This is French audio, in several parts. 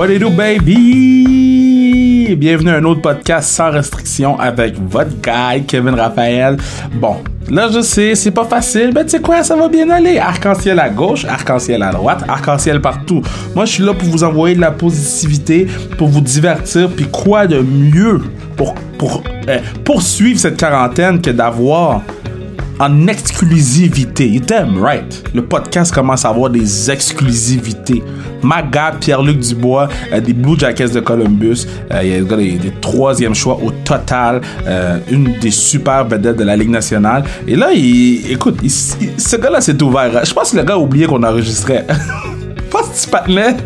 What do baby? Bienvenue à un autre podcast sans restriction avec votre guy, Kevin Raphaël. Bon, là, je sais, c'est pas facile, mais tu sais quoi, ça va bien aller. Arc-en-ciel à gauche, arc-en-ciel à droite, arc-en-ciel partout. Moi, je suis là pour vous envoyer de la positivité, pour vous divertir, puis quoi de mieux pour, pour euh, poursuivre cette quarantaine que d'avoir en exclusivité. You damn right. Le podcast commence à avoir des exclusivités. Ma gars, Pierre-Luc Dubois, euh, des Blue Jackets de Columbus. Euh, il y a des, troisième choix au total. Euh, une des super vedettes de la Ligue nationale. Et là, écoute, ce gars-là s'est ouvert. Je pense que le gars a oublié qu'on enregistrait. Pense que tu patinet.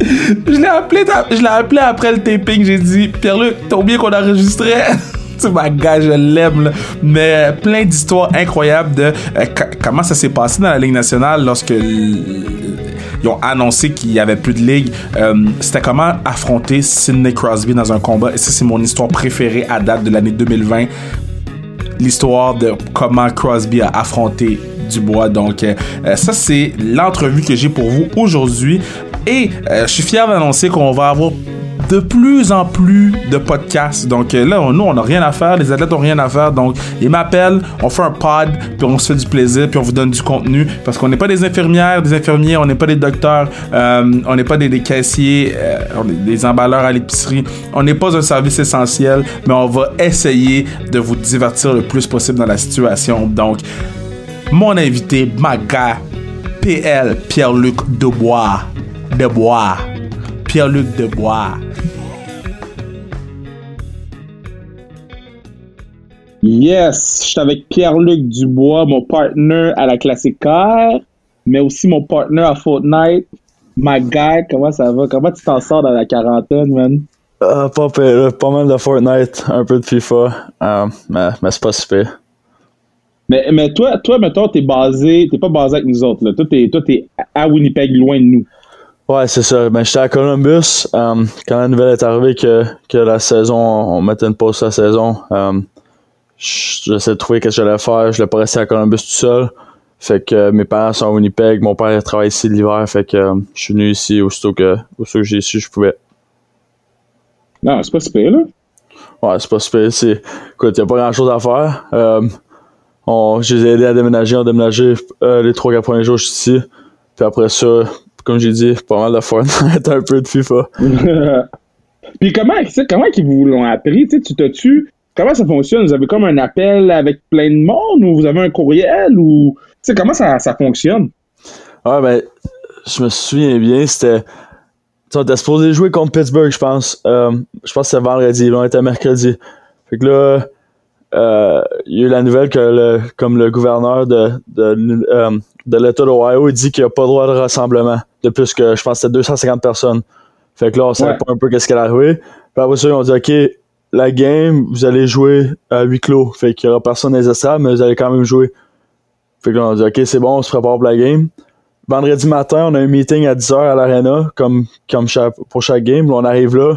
Je l'ai appelé, je l'ai appelé après le taping. J'ai dit, Pierre-Luc, t'as oublié qu'on enregistrait? Ma gars, je l'aime. Mais plein d'histoires incroyables de euh, comment ça s'est passé dans la Ligue nationale lorsque ils ont annoncé qu'il y avait plus de ligue. Euh, C'était comment affronter Sidney Crosby dans un combat? Et ça, c'est mon histoire préférée à date de l'année 2020 l'histoire de comment Crosby a affronté Dubois. Donc, euh, ça, c'est l'entrevue que j'ai pour vous aujourd'hui. Et je suis fier d'annoncer qu'on va avoir de plus en plus de podcasts. Donc euh, là, on- nous, on n'a rien à faire. Les athlètes ont rien à faire. Donc, ils m'appellent, on fait un pod, puis on se fait du plaisir, puis on vous donne du contenu. Parce qu'on n'est pas des infirmières, des infirmiers, on n'est pas des docteurs, euh, on n'est pas des, des caissiers, euh, des emballeurs à l'épicerie. On n'est pas un service essentiel, mais on va essayer de vous divertir le plus possible dans la situation. Donc, mon invité, ma gars, PL, Pierre-Luc Debois. Debois. Pierre-Luc Debois. Yes, je suis avec Pierre-Luc Dubois, mon partner à la Classique Car, mais aussi mon partner à Fortnite. My guy, comment ça va? Comment tu t'en sors dans la quarantaine, man? Euh, pas, pire, là. pas mal de Fortnite, un peu de FIFA, euh, mais, mais c'est pas si pire. Mais, mais toi, toi, mettons, t'es basé, t'es pas basé avec nous autres, là. Toi, t'es, toi, t'es à Winnipeg, loin de nous. Ouais, c'est ça. Ben, j'étais à Columbus. euh, quand la nouvelle est arrivée que, que la saison, on mettait une pause sur la saison, euh, j'essaie de trouver ce que j'allais faire. Je voulais pas rester à Columbus tout seul. Fait que euh, mes parents sont à Winnipeg. Mon père travaille ici l'hiver. Fait que je suis venu ici aussitôt que, aussitôt que j'ai su je pouvais. Non, c'est pas super, là. Ouais, c'est pas super. Écoute, y a pas grand chose à faire. Euh, on... Je les ai aidés à déménager. On a déménagé euh, les 3-4 premiers jours, je suis ici. Puis après ça, comme j'ai dit, pas mal de Fortnite, un peu de FIFA. Puis comment, comment qu'ils vous l'ont appris? Tu t'as-tu. Comment ça fonctionne? Vous avez comme un appel avec plein de monde ou vous avez un courriel ou. Comment ça, ça fonctionne? Ouais, ben, je me souviens bien, c'était. Tu sais, on était supposé jouer contre Pittsburgh, je pense. Euh, je pense que c'était vendredi. Là, on était mercredi. Fait que là, euh, il y a eu la nouvelle que, le, comme le gouverneur de, de, euh, de l'État d'Ohio, il dit qu'il n'y a pas droit de rassemblement de plus que, je pense, que c'était 250 personnes. Fait que là, on savait Ouais. pas un peu qu'est-ce qui allait arriver. Puis après ça, ils ont dit, OK, la game, vous allez jouer à huis clos. Fait qu'il y aura personne dans les estrades, mais vous allez quand même jouer. Fait que là, on a dit, OK, c'est bon, on se prépare pour la game. Vendredi matin, on a un meeting à 10h à l'arena, comme, comme chaque- pour chaque game. Là, on arrive là.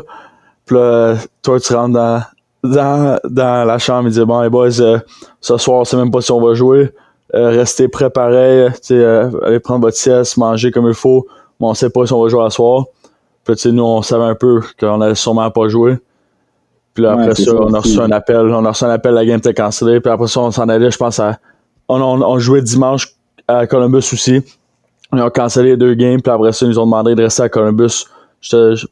Puis là, toi, tu rentres dans, dans, dans la chambre et dis Bon, les boys, euh, ce soir, on sait même pas si on va jouer. Euh, restez prêts pareil. euh, allez prendre votre sieste, manger comme il faut. Mais on sait pas si on va jouer à soir. Puis, nous, on savait un peu qu'on allait sûrement pas jouer. Puis là, après ça, on a reçu un appel. On a reçu un appel, la game était cancellée. Puis après ça, on s'en allait, je pense, à. On, on, on jouait dimanche à Columbus aussi. Ils ont cancellé les deux games. Puis après ça, ils nous ont demandé de rester à Columbus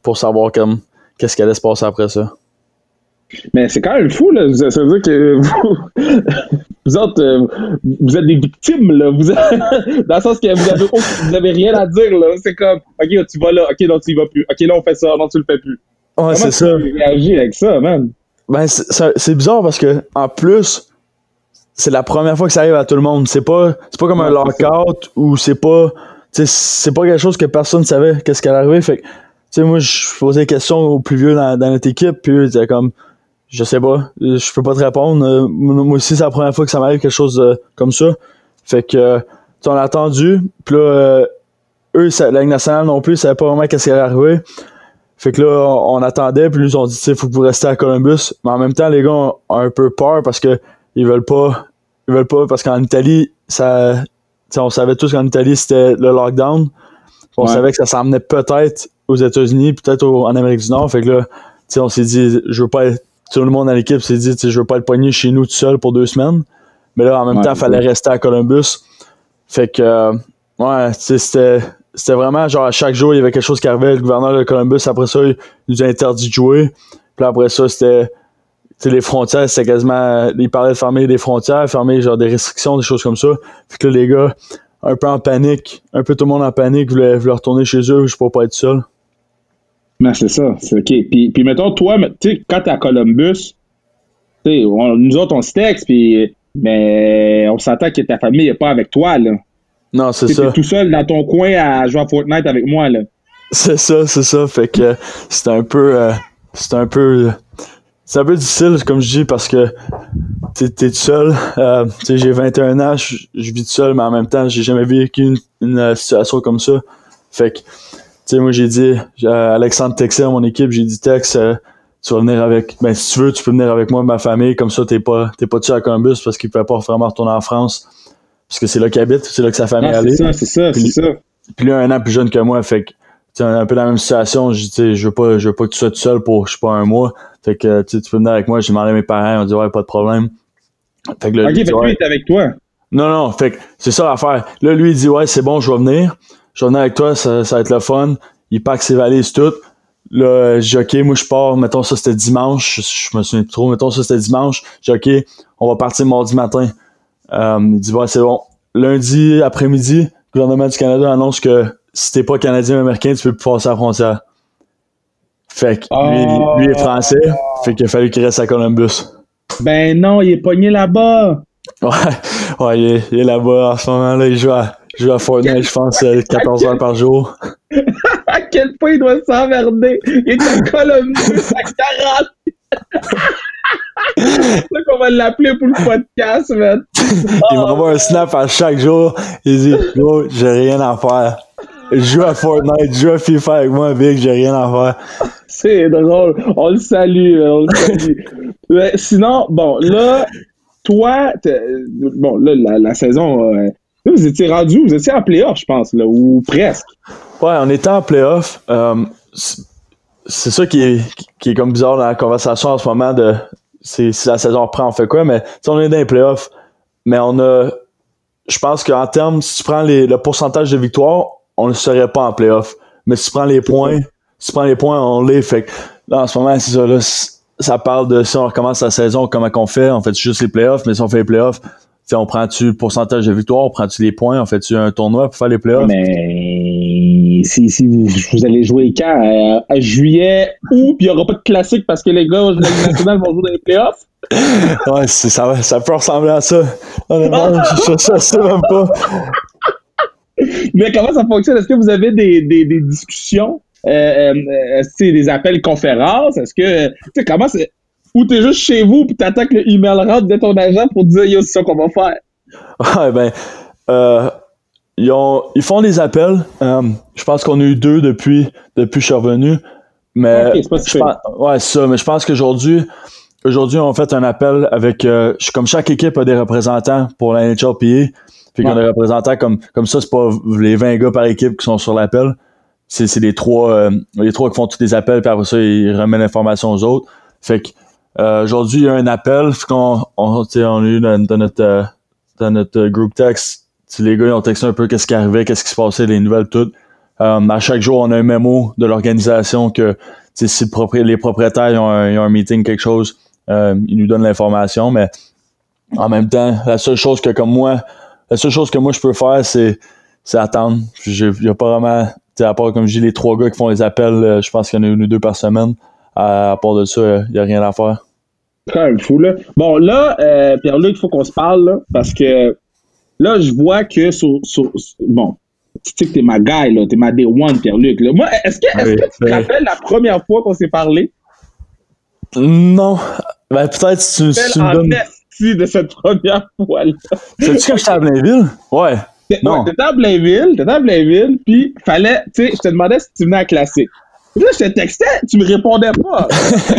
pour savoir comme qu'est-ce qui allait se passer après ça. Mais c'est quand même fou, là. Ça veut dire que vous, vous autres, euh, vous êtes des victimes, là. Vous êtes- dans le sens que vous avez, vous avez rien à dire, là. C'est comme, OK, tu vas là. OK, non, tu y vas plus. OK, là, on fait ça. Non, tu le fais plus. Ouais, c'est ça. réagis avec ça, man? Ben, c'est- bizarre parce que, en plus, c'est la première fois que ça arrive à tout le monde. C'est pas, c'est pas comme un Ouais, lockout ou c'est pas, c'est pas quelque chose que personne savait qu'est-ce qui allait arriver. Fait que, tu sais, moi, je posais des questions aux plus vieux dans, dans notre équipe, puis eux, ils comme, je sais pas, je peux pas te répondre. Euh, Moi aussi, c'est la première fois que ça m'arrive quelque chose euh, comme ça. Fait que, euh, on a attendu, puis là, euh, eux, ça- la Ligue nationale non plus, ils savaient pas vraiment qu'est-ce qui allait arriver. Fait que là, on, on attendait, puis ils nous ont dit, tu sais, faut que vous restiez à Columbus. Mais en même temps, les gars ont, ont un peu peur parce que ils veulent pas, ils veulent pas, parce qu'en Italie, ça, on savait tous qu'en Italie, c'était le lockdown. On Ouais. savait que ça s'emmenait peut-être aux États-Unis, peut-être en Amérique du Nord. Fait que là, tu sais, on s'est dit, je veux pas être, tout le monde dans l'équipe s'est dit, je veux pas être pogné chez nous tout seul pour deux semaines. Mais là, en même Ouais, temps, il fallait rester à Columbus. Fait que, euh, ouais, c'était, c'était vraiment genre à chaque jour, il y avait quelque chose qui arrivait. Le gouverneur de Columbus, après ça, il nous a interdit de jouer. Puis après ça, c'était, les frontières, c'était quasiment, il parlait de fermer les frontières, fermer genre des restrictions, des choses comme ça. Fait que là, les gars, un peu en panique, un peu tout le monde en panique, voulait, voulait retourner chez eux, je peux pas être seul. Non, c'est ça. C'est OK. Puis, puis mettons, toi, tu sais, quand t'es à Columbus, tu nous autres, on se texte, puis, mais on s'entend que ta famille n'est pas avec toi, là. Non, c'est Tu ça. es tout seul dans ton coin à jouer à Fortnite avec moi, là. C'est ça, c'est ça. Fait que c'était un peu. euh, c'était un peu. C'est un peu difficile, comme je dis, parce que t'es t'es tout seul. Euh, j'ai 21 ans, je vis tout seul, mais en même temps, j'ai jamais vécu une, une, euh, situation comme ça. Fait que, sais, moi, j'ai dit, j'ai- Alexandre à mon équipe, j'ai dit, Tex, euh, tu vas venir avec, ben, si tu veux, tu peux venir avec moi, ma famille, comme ça, t'es pas, t'es pas seul à Columbus parce qu'il pouvait pas vraiment retourner en France. Parce que c'est là qu'il habite, c'est là que sa famille est allée. c'est ça, c'est ça, c'est ça. Puis lui, un an plus jeune que moi, fait que, tu sais, on est un peu dans la même situation. Je dis, tu je veux pas, je veux pas que tu sois tout seul pour, je sais pas, un mois. Fait que, tu tu peux venir avec moi. J'ai demandé à mes parents, ont dit, ouais, pas de problème. Fait que là, OK, lui, fait que lui, il est avec toi. Non, non, fait que c'est ça l'affaire. Là, lui, il dit, ouais, c'est bon, je vais venir. Je venir avec toi, ça, ça va être le fun. Il pack ses valises toutes. Là, j'ai OK, moi, je pars. Mettons, ça, c'était dimanche. Je, me souviens plus trop. Mettons, ça, c'était dimanche. J'ai OK, on va partir mardi matin. Euh, il dit, ouais, c'est bon. Lundi après-midi, le gouvernement du Canada annonce que si t'es pas Canadien ou Américain, tu peux plus passer la frontière. Fait que lui, Oh. lui est français. Fait qu'il a fallu qu'il reste à Columbus. Ben non, il est pogné là-bas. Ouais, ouais il, est, est là-bas en ce moment-là. Il joue à, il joue à Fortnite, je pense, euh, 14 heures par jour. À quel point il doit s'emmerder. Il est à Columbus à 40. c'est ça qu'on va l'appeler pour le podcast, man. Il m'envoie un snap à chaque jour. Il dit Gros, j'ai rien à faire. Je joue à Fortnite, je joue à FIFA avec moi, Vic, j'ai rien à faire. C'est drôle. On le salue, on le salue. Ouais, sinon, bon, là, toi, bon, là, la, la saison, euh, là, vous étiez rendu, vous étiez en playoff, je pense, là, ou presque. Ouais, on était en playoff. Euh, c'est ça qui est, qui est comme bizarre dans la conversation en ce moment de si la saison reprend, on fait quoi, mais sais, on est dans les playoffs. Mais on a. Je pense qu'en termes, si tu prends les, le pourcentage de victoires, on ne serait pas en playoff. Mais si tu prends les points, si tu prends les points, on l'est. Fait là, en ce moment, c'est ça. Là, ça parle de si on recommence la saison, comment qu'on fait. On fait juste les playoffs, mais si on fait les playoffs, tu sais, on prend-tu le pourcentage de victoires, on prend-tu les points, on fait-tu un tournoi pour faire les playoffs? Mais si, si vous, vous allez jouer quand? Euh, à juillet, août, puis il n'y aura pas de classique parce que les gars de la nationale vont jouer dans les playoffs? Ouais, ça, ça peut ressembler à ça. Honnêtement, je, sais même pas. Mais comment ça fonctionne? Est-ce que vous avez des, des, des discussions? Euh, euh, c'est des appels conférences? Est-ce que. Tu sais, comment c'est. Ou t'es juste chez vous puis t'attends que le email rentre de ton agent pour dire yo, c'est ça qu'on va faire. Ouais, ben, euh, ils, ont, ils font des appels. Euh, je pense qu'on a eu deux depuis, depuis que je suis revenu. Mais, Ok, c'est pas si je pense, ouais, ça. Mais je pense qu'aujourd'hui, aujourd'hui, on fait un appel avec, euh, comme chaque équipe a des représentants pour la NHLPA. Puis qu'on a des représentants comme, comme ça, c'est pas les 20 gars par équipe qui sont sur l'appel. C'est, c'est les trois, euh, les trois qui font tous les appels, puis après ça, ils remettent l'information aux autres. Fait que, euh, aujourd'hui, il y a un appel, qu'on, on, sais, on a eu dans, dans notre, euh, dans notre euh, group text, les gars ils ont texté un peu qu'est-ce qui arrivait, qu'est-ce qui se passait, les nouvelles toutes. Euh, à chaque jour, on a un mémo de l'organisation que si les propriétaires ils ont, un, ils ont un meeting, quelque chose, euh, ils nous donnent l'information, mais en même temps, la seule chose que comme moi, la seule chose que moi je peux faire, c'est attendre. Il n'y a pas vraiment, à part comme je dis, les trois gars qui font les appels, euh, je pense qu'il y en a une ou deux par semaine. À, à part de ça, il n'y a rien à faire. quand même fou, là. Bon, là, euh, Pierre-Luc, il faut qu'on se parle, là, parce que là, je vois que sur, sur, sur- bon, tu sais que t'es ma guy, là, t'es ma day one, Pierre-Luc, là. Moi, est-ce que, est-ce Oui, que tu te rappelles la première fois qu'on s'est parlé? Non. Ben, peut-être si tu, tu me donnes. de cette première fois-là. Sais-tu que j'étais à Blainville? Ouais. Non. ouais, T'étais à Blainville, t'étais à Blainville, puis fallait, tu sais, je te demandais si tu venais à classique. Là, je te textais, tu me répondais pas.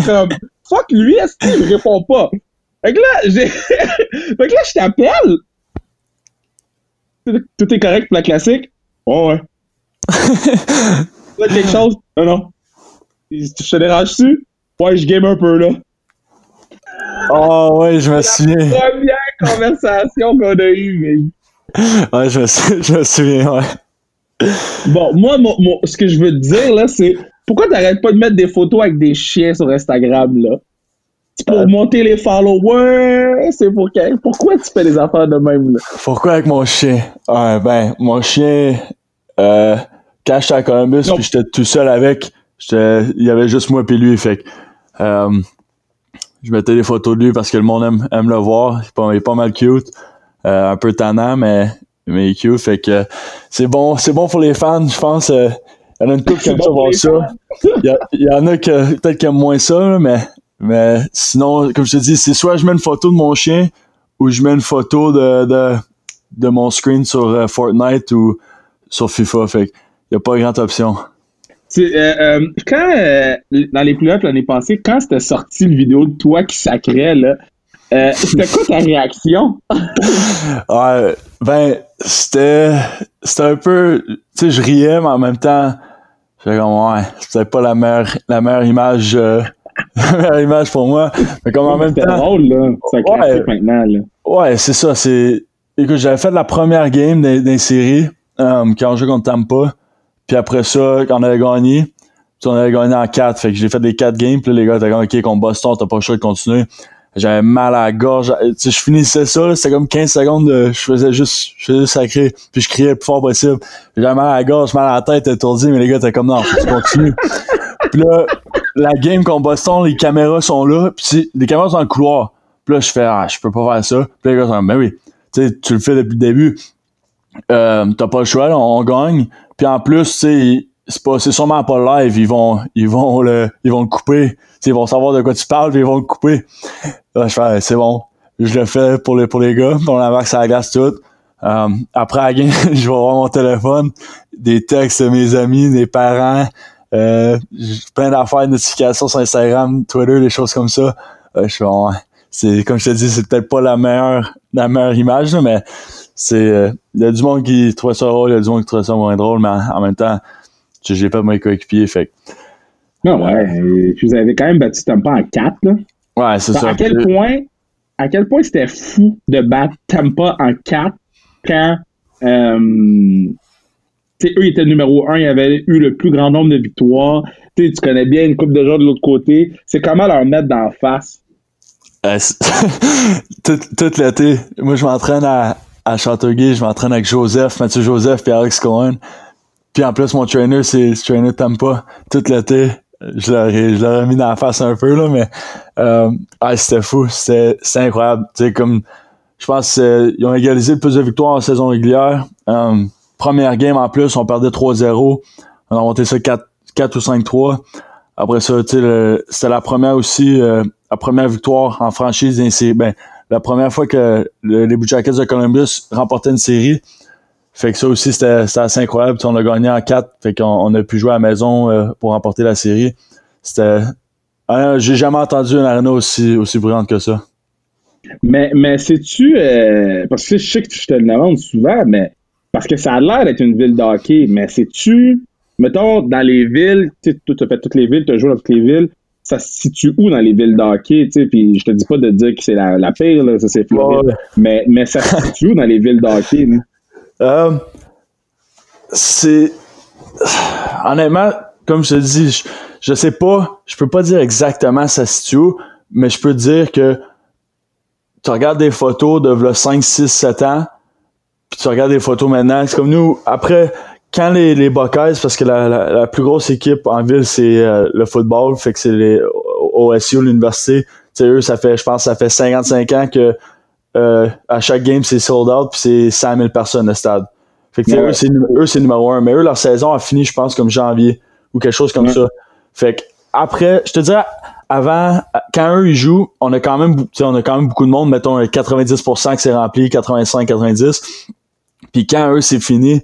Comme, fuck lui, est-ce qu'il me répond pas? Fait que là, j'ai, fait que là, je t'appelle. Tout est correct pour la classique? Ouais, ouais. Là, quelque chose? Non, non. Je te dérange-tu? Ouais, je game un peu, là. Oh, ouais, je me souviens. Première conversation qu'on a eue, mais. Ouais, je me, sou- je me souviens, ouais. Bon, moi, mon- mon- ce que je veux te dire, là, c'est pourquoi t'arrêtes pas de mettre des photos avec des chiens sur Instagram, là? C'est pour Euh. monter les followers, c'est pour Pourquoi tu fais des affaires de même, là? Pourquoi avec mon chien? Ouais, ben, mon chien, euh, quand j'étais à Columbus, puis j'étais tout seul avec, il y avait juste moi puis lui, fait que, euh, je mettais des photos de lui parce que le monde aime, aime le voir. Il est pas, il est pas mal cute. Euh, un peu tannant, mais, mais il est cute. Fait que c'est bon, c'est bon pour les fans, je pense. euh, il y en a une couple qui C'est aime bon ça. Il y, il en a que peut-être qui aiment moins ça, mais, mais sinon, comme je te dis, c'est soit je mets une photo de mon chien ou je mets une photo de, de, de mon screen sur euh, Fortnite ou sur FIFA. Fait qu'il y a pas grande option. Euh, euh, quand, euh, dans les playoffs l'année passée, quand c'était sorti le vidéo de toi qui sacrait, là, euh, c'était quoi ta réaction? Ouais, ben, c'était, c'était un peu, tu sais, je riais, mais en même temps, j'étais comme, ouais, c'était pas la meilleure, la meilleure image, euh, la meilleure image pour moi. Mais comme en même temps, drôle, là. Ça Ouais. maintenant, là. ouais, c'est ça, c'est, écoute, j'avais fait la première game des, des séries, euh, quand on jouait contre Tampa, puis après ça, quand on avait gagné, puis on avait gagné en 4, fait que j'ai fait les 4 games, puis là, les gars étaient comme, ok, contre Boston, t'as pas le choix de continuer. J'avais mal à la gorge, tu sais, je finissais ça, c'était comme 15 secondes, de, je faisais juste, je faisais juste sacré, puis je criais le plus fort possible. J'avais mal à la gorge, mal à la tête, étourdi, mais les gars étaient comme, non, tu continues. puis là, la game contre Boston, les caméras sont là, puis les caméras sont dans le couloir. Puis là, je fais, ah, je peux pas faire ça. Puis les gars sont comme, ben oui, tu sais, tu le fais depuis le début. Euh, t'as pas le choix, là, on, on gagne. Puis en plus, tu sais, c'est pas, c'est sûrement pas live, ils vont, ils vont le, ils vont le couper. Tu sais, ils vont savoir de quoi tu parles, puis ils vont le couper. Je fais, c'est bon. Je le fais pour les, pour les gars, puis on embarque sur la glace tout. Euh, après la je vais voir mon téléphone, des textes de mes amis, des parents, euh, plein d'affaires, notifications sur Instagram, Twitter, des choses comme ça. Euh, je fais, ouais, c'est, comme je te dis, c'est peut-être pas la meilleure, la meilleure image, là, mais c'est, euh, il y a du monde qui trouve ça drôle, il y a du monde qui trouve ça moins drôle, mais en même temps, j'ai j'ai pas de mes coéquipiers, fait Non, ouais. euh, Puis vous avez quand même battu Tampa en 4, là. ouais, c'est ça. À quel point, à quel point c'était fou de battre Tampa en 4 quand, euh, eux étaient numéro 1, ils avaient eu le plus grand nombre de victoires. Tu connais bien une coupe de joueurs de l'autre côté. C'est comment leur mettre d'en face? Euh, tout, tout l'été, moi je m'entraîne à, à Châteauguay, je m'entraîne avec Joseph, Mathieu Joseph puis Alex Cohen. Puis en plus mon trainer c'est le trainer Tampa. Tout l'été, je leur ai, je mis dans la face un peu là, mais euh, ah, c'était fou, c'était incroyable. Sais comme je pense qu'ils ont égalisé le plus de victoires en saison régulière. Euh, première game en plus, on perdait 3-0. On a monté ça 4, 4 ou 5-3. Après ça, c'était la première aussi, euh, la première victoire en franchise série. Ben, la première fois que le- les Blue Jackets de Columbus remportaient une série. Fait que ça aussi, c'était assez incroyable. Tu sais, on a gagné en 4. Fait qu'on on a pu jouer à la maison euh, pour remporter la série. C'était. Ah, J'ai jamais entendu une arena aussi, aussi brillante que ça. Mais, mais sais-tu, euh, parce que je sais que je te le demande souvent, mais parce que ça a l'air d'être une ville de hockey, mais sais-tu, mettons, dans les villes, tu t'as fait toutes les villes, tu as joué dans toutes les villes, ça se situe où dans les villes de hockey, tu sais, puis je te dis pas de dire que c'est la, la pire, là, ça c'est Floride, Ouais. mais, mais ça se situe où dans les villes de hockey, là? Euh, c'est honnêtement, comme je te dis, je, je sais pas, je peux pas dire exactement ça se situe mais je peux te dire que tu regardes des photos de v'là 5, 6, 7 ans, puis tu regardes des photos maintenant, c'est comme nous, après, quand les, les parce que la, la, la plus grosse équipe en ville, c'est euh, le football, fait que c'est les OSU, l'université, tu sais, eux, ça fait, je pense, ça fait 55 ans que euh, à chaque game, c'est sold out, puis c'est 100 000 personnes le stade. Fait que, Ouais. eux, c'est, numéro un. Mais eux, leur saison a fini, je pense, comme janvier ou quelque chose comme Ouais. ça. Fait que, après, je te dirais, avant, quand eux, ils jouent, on a quand même, on a quand même beaucoup de monde, mettons, 90% que c'est rempli, 85, 90. Puis quand eux, c'est fini,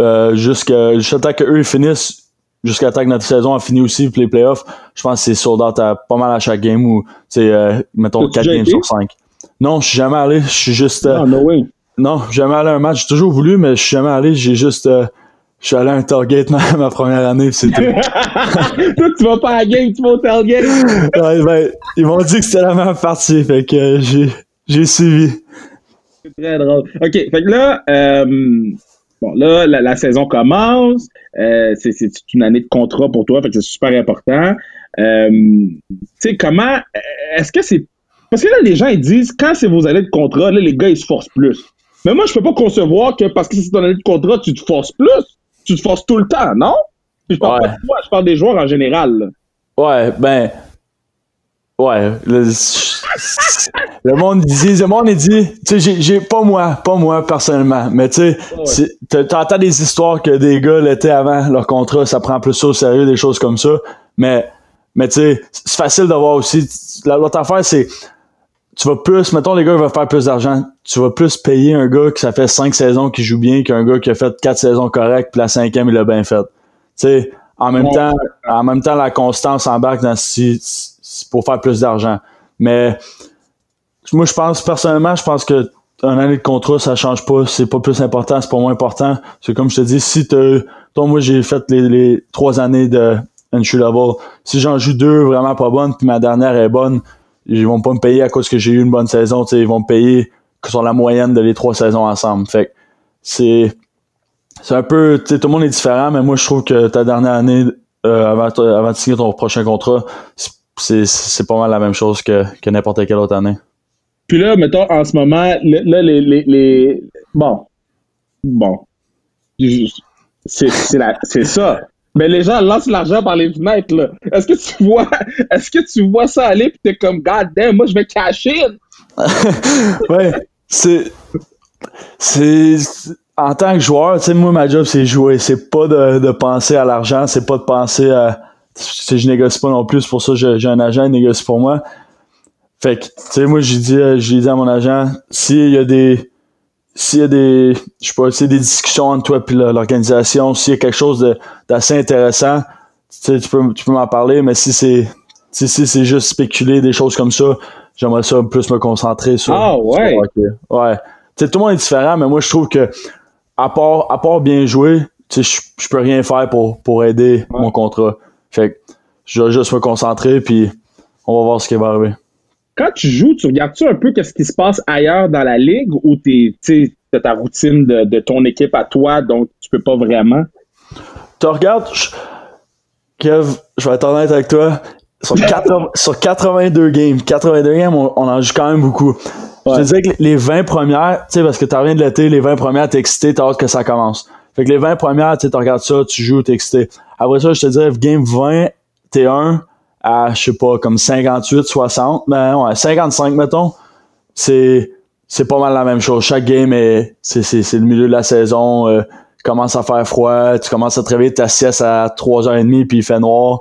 euh, jusqu'à, jusqu'à temps qu'eux, ils finissent, jusqu'à temps que notre saison a fini aussi, puis les playoffs, je pense que c'est sold out à pas mal à chaque game ou, tu sais, euh, mettons, T'as-tu 4 déjà games sur 5. Non, je suis jamais allé, je suis juste, euh, Ah, no way. non, jamais allé à un match. J'ai toujours voulu, mais je suis jamais allé. J'ai juste, euh, je suis allé à un tailgate ma, ma première année, pis c'est tout. Toi, tu vas pas à la game, tu vas au tailgate. Ouais, ben, ils m'ont dit que c'était la même partie, fait que euh, j'ai, j'ai suivi. C'est très drôle. OK, fait que là, euh, bon, là, la, la saison commence. Euh, c'est, c'est une année de contrat pour toi, fait que c'est super important. Tu sais, comment, est-ce que c'est. Parce que là, les gens, ils disent, quand c'est vos années de contrat, là, les gars, ils se forcent plus. Mais moi, je peux pas concevoir que parce que c'est ton année de contrat, tu te forces plus. Tu te forces tout le temps, non? Puis je parle Ouais. pas de toi, je parle des joueurs en général. là. Ouais, ben. Ouais, le, le monde dit, le monde dit, tu sais, j'ai, pas moi, pas moi personnellement, mais tu sais, Ouais. t'entends des histoires que des gars l'été avant leur contrat, ça prend plus ça au sérieux, des choses comme ça, mais, mais tu sais, c'est facile de voir aussi. La- L'autre affaire, c'est, tu vas plus, mettons, les gars veulent faire plus d'argent, tu vas plus payer un gars qui ça fait cinq saisons qui joue bien qu'un gars qui a fait quatre saisons correctes, puis la cinquième, il l'a bien fait. Tu sais, en même Ouais. temps, en même temps, la constance embarque dans si, si- pour faire plus d'argent. Mais moi, je pense, personnellement, je pense que un année de contrat, ça change pas. C'est pas plus important, c'est pas moins important. C'est comme je te dis, si t'as, toi, moi, j'ai fait les, les trois années de entry level. Si j'en joue deux vraiment pas bonnes, puis ma dernière est bonne, ils vont pas me payer à cause que j'ai eu une bonne saison. Ils vont me payer sur la moyenne de les trois saisons ensemble. Fait c'est, c'est un peu, tout le monde est différent, mais moi, je trouve que ta dernière année, euh, avant, avant de signer ton prochain contrat, c'est, pas mal la même chose que, que n'importe quelle autre année. Puis là, mettons, en ce moment, là, les, les, les- Bon. Bon. C'est ça. Mais les gens lancent l'argent par les fenêtres, là. Est-ce que tu vois, est-ce que tu vois ça aller pis t'es comme, God damn, moi, je vais cacher. ouais, c'est. C'est. En tant que joueur, tu sais, moi, ma job, c'est jouer. C'est pas de, de penser à l'argent, c'est pas de penser à. Sais, je négocie pas non plus, pour ça j'ai un agent, il négocie pour moi. Fait que, tu sais, moi, j'ai dit, euh, j'ai dit à mon agent, s'il y a des. S'il y a des. Je sais pas, s'il y a des discussions entre toi et l'organisation, s'il y a quelque chose de- d'assez intéressant, tu sais, tu peux, tu peux m'en parler, mais si c'est. Si, si c'est juste spéculer des choses comme ça, j'aimerais ça plus me concentrer sur. Ah, ouais. sur. Ouais. Tu sais, tout le monde est différent, mais moi, je trouve que, à part, à part bien jouer, tu sais, je- je peux rien faire pour, pour aider Ouais. mon contrat. Fait que, je vais juste me concentrer, puis on va voir ce qui va arriver. Quand tu joues, tu regardes-tu un peu qu'est-ce qui se passe ailleurs dans la ligue ou t'es, tu t'as ta routine de, de ton équipe à toi, donc tu peux pas vraiment? Tu regardes, Kev, je vais être honnête avec toi. Sur, 80 sur 82 games, 82 games, on, on en joue quand même beaucoup. Je te disais que les 20 premières, tu sais, parce que tu reviens de l'été, les 20 premières, t'es excité, t'as hâte que ça commence. Fait que les 20 premières, tu regardes ça, tu joues, t'es excité. Après ça, je te dirais, game 20, t'es 1 à, je sais pas, comme 58, 60, ben ouais, 55, mettons. C'est, c'est pas mal la même chose. Chaque game est, c'est, c'est, c'est le milieu de la saison, euh, commence à faire froid, tu commences à te réveiller ta sieste à 3h30 puis il fait noir.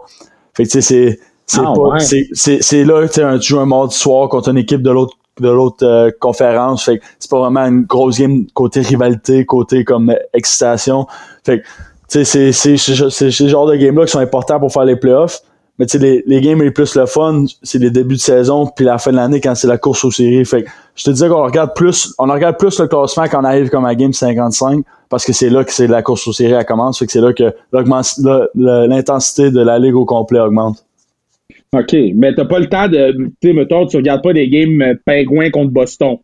Fait que tu sais, c'est, c'est Ah, pas, ouais. c'est, c'est, c'est là, tu sais, un- tu joues un mardi soir contre une équipe de l'autre de l'autre euh, conférence. Fait que c'est pas vraiment une grosse game côté rivalité, côté comme excitation. Fait que, tu sais, c'est, c'est, c'est, c'est ce genre de game-là qui sont importants pour faire les playoffs. Mais tu sais, les, les games les plus le fun, c'est les débuts de saison puis la fin de l'année quand c'est la course aux séries. Fait que je te disais qu'on regarde plus, on regarde plus le classement quand on arrive comme à game 55 parce que c'est là que c'est la course aux séries elle commence. Fait que c'est là que l'intensité de la ligue au complet augmente. OK. Mais t'as pas le temps de, tu sais, mettons, tu regardes pas des games euh, pingouins contre Boston.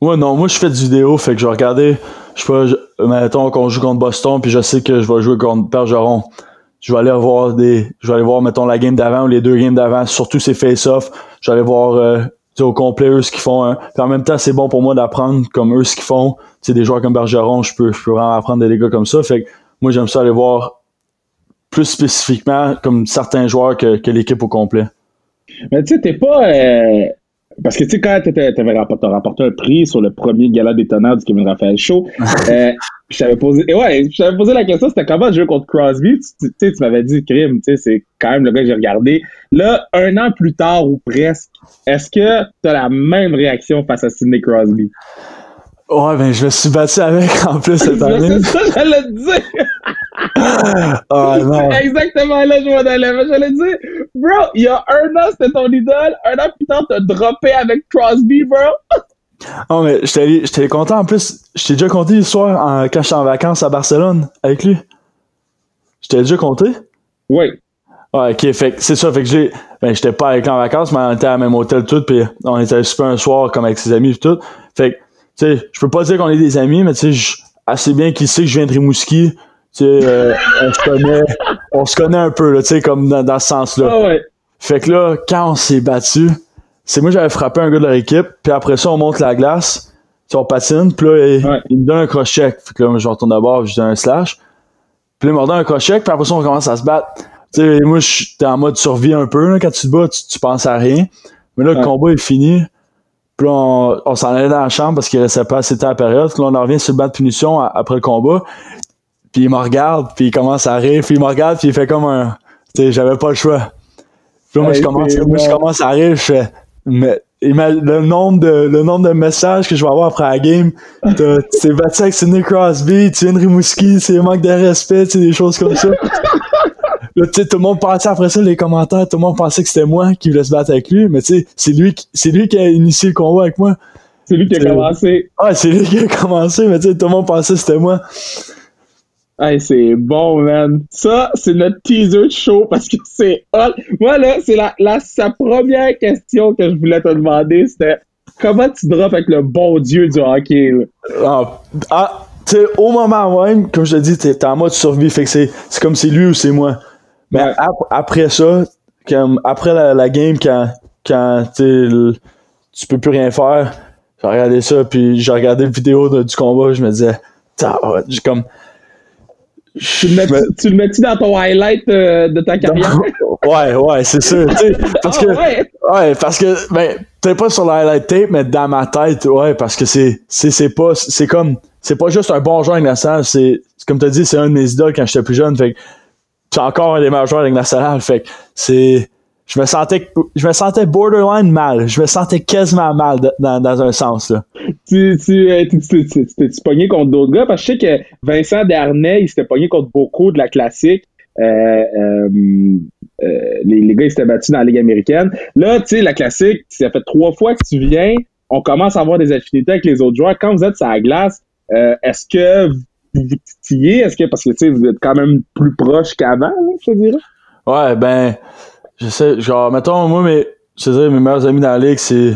Ouais, non, moi je fais du vidéo, fait que je vais regarder, je sais pas, je- mettons qu'on joue contre Boston, puis je sais que je vais jouer contre Bergeron. Je vais aller voir des. Je vais aller voir, mettons, la game d'avant ou les deux games d'avant, surtout ces face-off. Je vais aller voir euh, tu au complet eux ce qu'ils font. hein. Puis en même temps, c'est bon pour moi d'apprendre comme eux ce qu'ils font. Tu sais, des joueurs comme Bergeron, je peux, je peux vraiment apprendre des gars comme ça. Fait que moi j'aime ça aller voir plus spécifiquement comme certains joueurs que, que l'équipe au complet. Mais tu sais, t'es pas. euh, Parce que tu sais, quand t'étais- t'avais rapporté, un prix sur le premier gala des tonnerres du Kevin Raphaël Show, euh, je t'avais posé. et ouais, je t'avais posé la question, c'était comment jouer contre Crosby? Tu tu sais, tu m'avais dit, crime, tu sais, c'est quand même le gars que j'ai regardé. Là, un an plus tard ou presque, est-ce que t'as la même réaction face à Sidney Crosby? Ouais, ben je me suis battu avec en plus cette année. C'est ça, j'allais te dire. Ah non. Exactement là, je dans la J'allais te dire, bro, il y a un an, c'était ton idole. Un an plus tard, t'as droppé avec Crosby, bro. Non, mais j'étais allé- j'étais content. En plus, je t'ai déjà conté l'histoire en- quand j'étais en vacances à Barcelone avec lui. Je t'ai déjà compté? Oui. Ouais, ok, fait c'est ça, fait que j'ai. Ben, j'étais pas avec lui en vacances, mais on était à même hôtel tout, puis on était super un soir comme avec ses amis et tout. Fait que, tu sais, je peux pas dire qu'on est des amis, mais tu sais, assez bien qu'il sait que je viens de Rimouski. Tu sais, euh, on se connaît, on se connaît un peu, là, tu sais, comme dans, dans ce sens-là. Ah ouais. Fait que là, quand on s'est battu, c'est moi j'avais frappé un gars de leur équipe, puis après ça, on monte la glace, on patine, puis là, il, Ouais. il me donne un crochet. Fait que là, je retourne d'abord, je donne un slash. Puis là, il me redonne un crochet, puis après ça, on commence à se battre. Tu sais, moi, j'étais en mode survie un peu, là, quand tu te bats, tu, tu penses à rien. Mais là, le combat est fini. Puis on, on s'en allait dans la chambre parce qu'il restait pas assez de temps à la période. Puis là, on en revient sur le banc de punition après le combat. Puis il me regarde, puis il commence à rire, puis il me regarde, puis il fait comme un... Tu sais, j'avais pas le choix. Puis là, moi, je commence, moi, je bon. commence à rire, je fais... Mais, le nombre de le nombre de messages que je vais avoir après la game tu t'es battu avec Sidney Crosby tu viens Rimouski c'est manque de respect sais, des choses comme ça Là, tu sais, tout le monde pensait après ça, les commentaires, tout le monde pensait que c'était moi qui voulais se battre avec lui, mais tu sais, c'est lui, qui- c'est lui qui a initié le combat avec moi. C'est lui qui a C'est- commencé. Ah, c'est lui qui a commencé, mais tu sais, tout le monde pensait que c'était moi. Hey, c'est bon, man. Ça, c'est notre teaser de show parce que c'est hot. Moi, là, c'est la, la, sa première question que je voulais te demander, c'était comment tu drops avec le bon Dieu du hockey, là? Ah, ah, au moment même, comme je te dis, t'es en mode survie, fait que c'est c'est comme c'est lui ou c'est moi. Mais Ouais. ap- après ça, comme après la, la game, quand, quand tu sais, le- tu peux plus rien faire, j'ai regardé ça, puis j'ai regardé la vidéo de- du combat, je me disais, j'ai comme. Tu le mets- tu le mets-tu dans ton highlight euh, de ta carrière? ouais, ouais, c'est sûr. parce Ah, que, ouais. ouais, parce que, ben, peut-être pas sur la highlight tape, mais dans ma tête, ouais, parce que c'est, c'est, c'est pas, c'est comme, c'est pas juste un bon joueur national, c'est, c'est comme t'as dit, c'est un de mes idoles quand j'étais plus jeune, fait que c'est encore un des meilleurs joueurs de nationale, fait que c'est, je me sentais, je me sentais borderline mal, je me sentais quasiment mal de- dans, dans un sens, là. tu, tu, euh, tu, tu, tu, tu t'es-tu pogné contre d'autres gars? Parce que je sais que Vincent Darnay, il s'était pogné contre beaucoup de la classique. Euh, euh, euh, les, les gars, ils s'étaient battus dans la Ligue américaine. Là, tu sais, la classique, ça fait trois fois que tu viens. On commence à avoir des affinités avec les autres joueurs. Quand vous êtes sur la glace, euh, est-ce que vous titillez? Est-ce que, parce que, tu sais, vous êtes quand même plus proche qu'avant, là, je te dirais? Ouais, ben, je sais, genre, mettons, moi, mes, je dirais, mes meilleurs amis dans la ligue, c'est,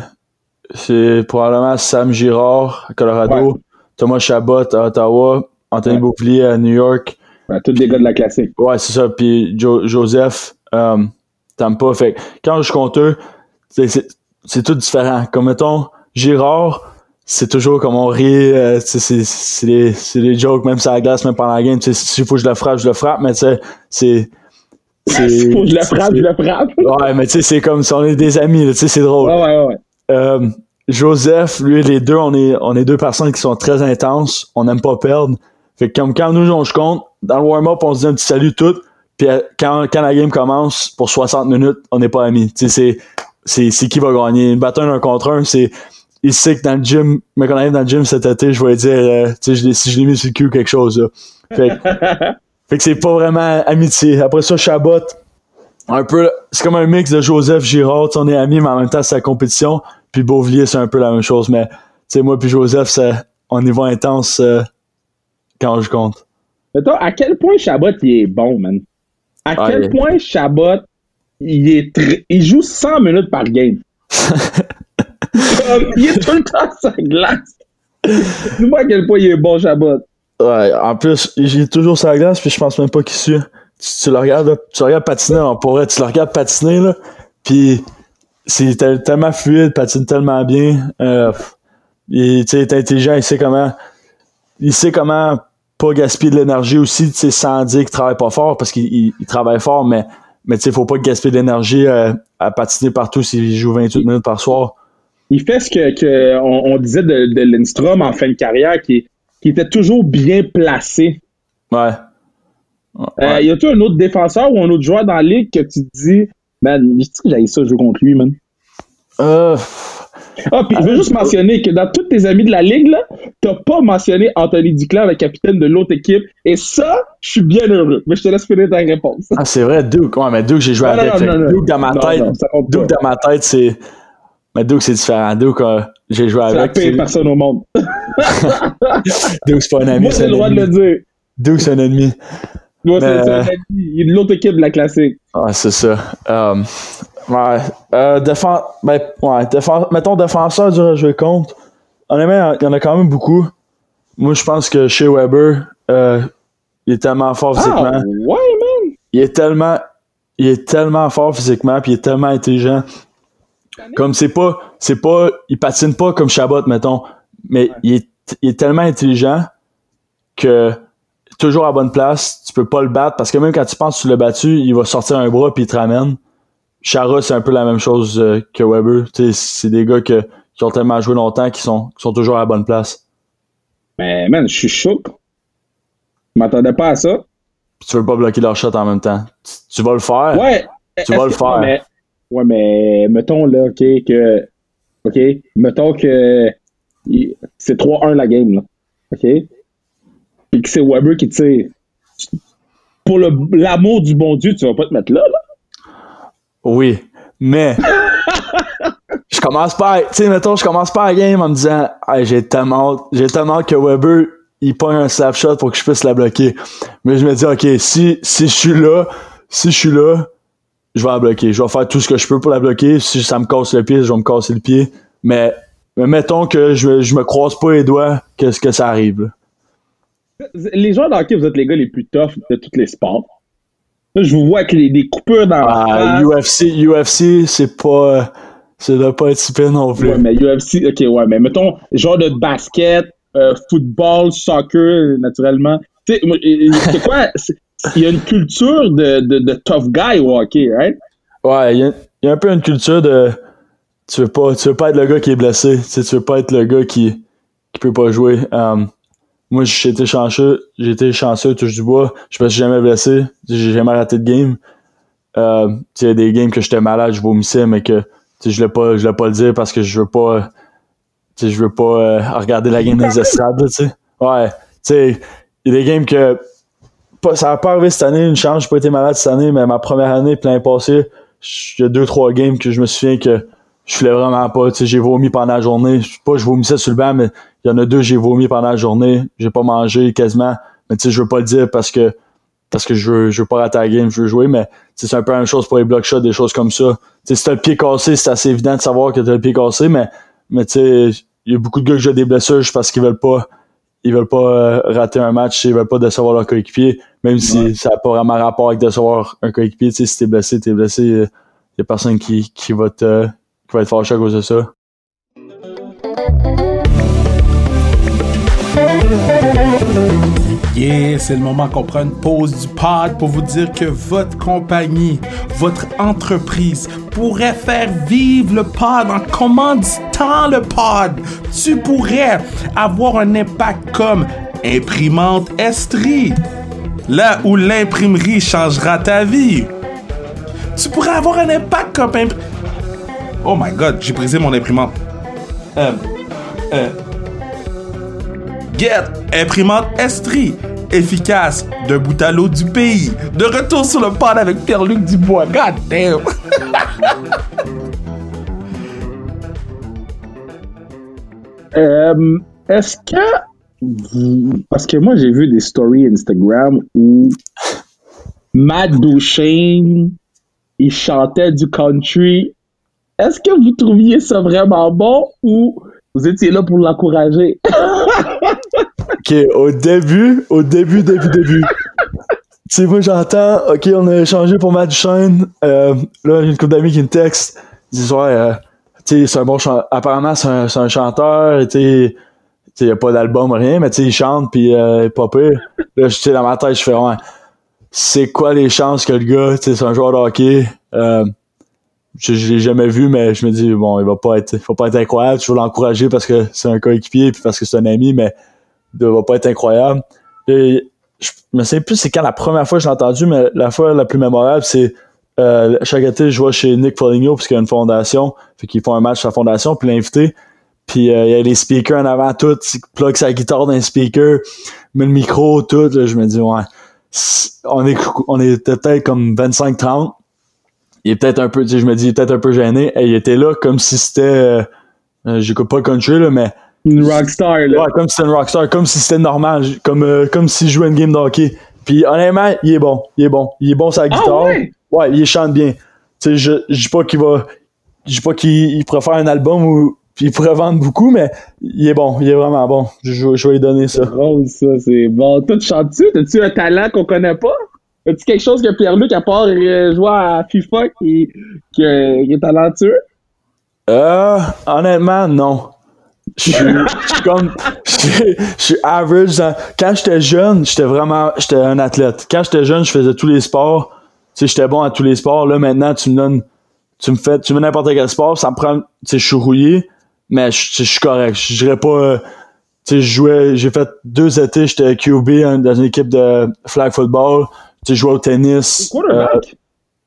c'est probablement Sam Girard à Colorado, Ouais. Thomas Chabot à Ottawa, Anthony Ouais. À New York. Ben, tous des gars de la classique. Ouais, c'est ça. Puis Jo- Joseph, euh, Tampa. Fait que quand je contre eux, c'est, tout différent. Comme mettons, Girard, c'est toujours comme on rit, euh, c'est, c'est, des, jokes, même sur la glace, même pendant la game. Tu sais, S'il faut que je le frappe, je le frappe, mais tu sais, c'est. je c'est- frappe, je le frappe. Ouais, mais tu sais, c'est comme si on est des amis, tu sais, c'est drôle. Ouais, ouais, ouais. Euh, Joseph, lui, les deux, on est, on est deux personnes qui sont très intenses. On n'aime pas perdre. Fait que comme quand nous, on se compte, dans le warm-up, on se dit un petit salut tout. Puis euh, quand, quand la game commence, pour 60 minutes, on n'est pas amis. Tu sais, c'est, c'est, c'est qui va gagner? Une bataille un contre un, c'est, il sait que dans le gym, mais qu'on arrive dans le gym cet été, je vais dire, euh, tu sais, si je l'ai mis sur le cul ou quelque chose, là. Fait que, fait que c'est pas vraiment amitié. Après ça, Chabot, un peu, c'est comme un mix de Joseph Girard, on est amis, mais en même temps, c'est la compétition. Puis Beauvillier, c'est un peu la même chose, mais, tu sais, moi puis Joseph, c'est, on y va intense euh, quand je compte. Mais toi, à quel point Chabot, il est bon, man? À Ah, quel il point Chabot, il est tr- il joue 100 minutes par game? Comme, il est tout le temps sur la glace. Dis-moi à quel point il est bon, Chabot. Ouais, en plus, j'ai toujours sa glace, puis je pense même pas qu'il suit. Tu, le regardes, tu le regardes patiner, on pourrait, tu le regardes patiner, là, puis c'est tel- tellement fluide, patine tellement bien. Euh, il, est intelligent, il sait comment, il sait comment pas gaspiller de l'énergie aussi, sans dire qu'il travaille pas fort, parce qu'il il- il travaille fort, mais, mais tu sais, faut pas gaspiller de l'énergie euh, à patiner partout s'il joue 28 minutes par soir. Il fait ce que, que on, on disait de, de Lindstrom en fin de carrière, qui, qui était toujours bien placé. Ouais. Euh, y a-tu un autre défenseur ou un autre joueur dans la ligue que tu te dis, man, je dis que j'aille ça jouer contre lui, man? Euh, Ah, puis je veux juste mentionner que dans tous tes amis de la ligue, là, t'as pas mentionné Anthony Duclair, le capitaine de l'autre équipe. Et ça, je suis bien heureux. Mais je te laisse finir ta réponse. ah, c'est vrai, Duke. Ouais, mais Duke, j'ai joué Non, avec. non, non, non. Duke dans ma tête, Duke dans ma tête, c'est. Mais Duke, c'est différent. Duke, euh, j'ai joué C'est la avec. pire personne au monde. Duke, c'est pas un ami. Moi, c'est j'ai un le droit de ennemi. le dire. Duke, c'est un ennemi. Moi, c'est ça, j'ai dit. Il est de l'autre équipe de la classique. Ouais, c'est ça. Euh, ouais. Euh, ben, ouais, mettons défenseur dur à jouer contre. Honnêtement, il y en a quand même beaucoup. Moi, je pense que chez Weber, euh, il est tellement fort physiquement. Ah, ouais, man. Il est tellement. Il est tellement fort physiquement, puis il est tellement intelligent. Comme c'est pas. C'est pas. Il patine pas comme Chabot, mettons. Mais il, est, il est tellement intelligent que toujours à bonne place, tu peux pas le battre parce que même quand tu penses que tu l'as battu, il va sortir un bras puis il te ramène. Chara, c'est un peu la même chose euh, que Weber. Tu sais, c'est des gars que- qui ont tellement joué longtemps qui sont, qui sont toujours à la bonne place. Mais, man, je suis choqué. Je m'attendais pas à ça. Puis tu veux pas bloquer leur shot en même temps. Tu, tu vas le faire. Ouais. Tu vas le faire. Mais, ouais, mais mettons là, OK, que. OK, mettons que c'est 3-1 la game, là. OK? Puis que c'est Weber qui tire. Pour l'amour du bon Dieu, tu vas pas te mettre là, là. Oui, mais je commence pas, tu sais, mettons, je commence pas la game en me disant, j'ai tellement, j'ai tellement que Weber il pogne un slap shot pour que je puisse la bloquer. Mais je me dis, ok, si si je suis là, si je suis là, je vais la bloquer. Je vais faire tout ce que je peux pour la bloquer. Si ça me casse le pied, je vais me casser le pied. Mais, mais mettons que je, je me croise pas les doigts, qu'est-ce que ça arrive. là. Les joueurs d'hockey, vous êtes les gars les plus toughs de tous les sports. Là, je vous vois avec les, des coupures dans Ah. UFC, UFC, c'est pas, ça doit pas être super non plus. Ouais, mais UFC, ok, ouais, mais mettons, genre de basket, euh, football, soccer, naturellement. Tu sais, c'est quoi? Il y a une culture de, de, tough guy au hockey, right? Ouais, il y, a- un peu une culture de. Tu veux pas, tu veux pas être le gars qui est blessé. Tu, sais, tu veux pas être le gars qui, qui peut pas jouer. Um, moi, j'ai été chanceux. J'ai été chanceux, touche du bois. Je me suis jamais blessé. J'ai jamais raté de game. Euh, il y a des games que j'étais malade, je vomissais, mais que je voulais pas, je pas le dire parce que je veux pas. Je veux pas euh, regarder la game les estrades, tu sais. Ouais. Tu sais, il y a des games que. Pas, ça a pas arrivé cette année, une chance, j'ai pas été malade cette année, mais ma première année, plein passé, il y a deux, trois games que je me souviens que je voulais vraiment pas. Sais, j'ai vomi pendant la journée. Je- Pas je vomissais sur le banc, mais il y en a deux, j'ai vomi pendant la journée. J'ai pas mangé quasiment. Mais tu sais, je veux pas le dire parce que parce que je veux, je veux pas rater la game, je veux jouer, mais sais, c'est un peu la même chose pour les block shots, des choses comme ça. Tu sais, si t'as le pied cassé, c'est assez évident de savoir que t'as le pied cassé, mais, mais tu sais, il y a beaucoup de gars qui ont des blessures parce qu'ils veulent pas ils veulent pas euh, rater un match, ils veulent pas décevoir leur coéquipier, même si Ouais. ça n'a pas vraiment rapport avec décevoir un coéquipier. Si t'es blessé, t'es blessé, il y a personne qui, qui va te qui va être fâché à cause de ça. Yeah, c'est le moment qu'on prend une pause du pod pour vous dire que votre compagnie, votre entreprise pourrait faire vivre le pod en commanditant le pod. Tu pourrais avoir un impact comme imprimante Estrie, là où l'imprimerie changera ta vie. Tu pourrais avoir un impact comme impr- Oh my god, j'ai brisé mon imprimante. Euh, euh, Get imprimante Estrie, efficace d'un bout à l'autre du pays. De retour sur le pod avec Pierre-Luc Dubois. God damn. Euh, Est-ce que Parce que moi, j'ai vu des stories Instagram où Matt Duchesne, il chantait du country. Est-ce que vous trouviez ça vraiment bon ou vous étiez là pour l'encourager? Ok, au début, au début, début, début. tu sais, moi j'entends, ok, on a échangé pour Matt Duchesne. Euh, là, j'ai une couple d'amis qui me textent. Ils disent, ouais, euh, tu sais, c'est un bon chanteur. Apparemment, c'est un, c'est un chanteur, tu sais. Il n'y a pas d'album, rien, mais tu sais, il chante, puis euh, il est pas pire. Là, sais, dans ma tête, je fais, ouais, c'est quoi les chances que le gars, tu sais, c'est un joueur de hockey. Euh, je, je l'ai jamais vu, mais je me dis, bon, il va pas être, il va pas être incroyable. Je veux l'encourager parce que c'est un coéquipier, puis parce que c'est un ami, mais il va pas être incroyable. Et je me sais plus c'est quand la première fois que j'ai entendu, mais la fois la plus mémorable, c'est euh, chaque été, je vois chez Nick Foligno, parce qu'il y a une fondation, fait qu'ils font un match à la fondation, puis l'invité, puis euh, il y a les speakers en avant, tout, il plug sa guitare dans les speakers, met le micro, tout, là, je me dis, ouais, on est, on est peut-être comme 25-30, il est peut-être un peu, tu sais, je me dis, il est peut-être un peu gêné, et il était là comme si c'était, euh, euh, j'écoute pas le country, là, mais Une rockstar, là. Ouais, comme si c'était une rockstar, comme si c'était normal, comme, euh, comme s'il jouait une game de hockey. Puis honnêtement, il est bon. Il est bon. Il est bon sur la Ah guitare. ouais? Ouais, il chante bien. Tu sais, je, je dis pas qu'il va. Je dis pas qu'il il pourrait faire un album ou puis il pourrait vendre beaucoup, mais il est bon. Il est vraiment bon. Je, je- je vais lui donner ça. drôle, ça, c'est bon. Toi, tu chantes-tu? T'as-tu un talent qu'on connaît pas? As-tu quelque chose que Pierre-Luc, à part euh, jouer à FIFA, qui, qui, euh, qui est talentueux? Euh, honnêtement, non. Je suis comme. Je suis- average. dans- Quand j'étais jeune, j'étais vraiment. J'étais un athlète. Quand j'étais jeune, je faisais tous les sports. Tu sais, j'étais bon à tous les sports. Là, maintenant, tu me donnes. Tu me fais. Tu me n'importe quel sport, ça me prend. Tu sais, je suis rouillé, mais je suis correct. Je dirais pas. euh, Tu sais, je jouais. J'ai fait deux étés, j'étais QB hein, dans une équipe de flag football. Tu sais, je jouais au tennis. Quarterback?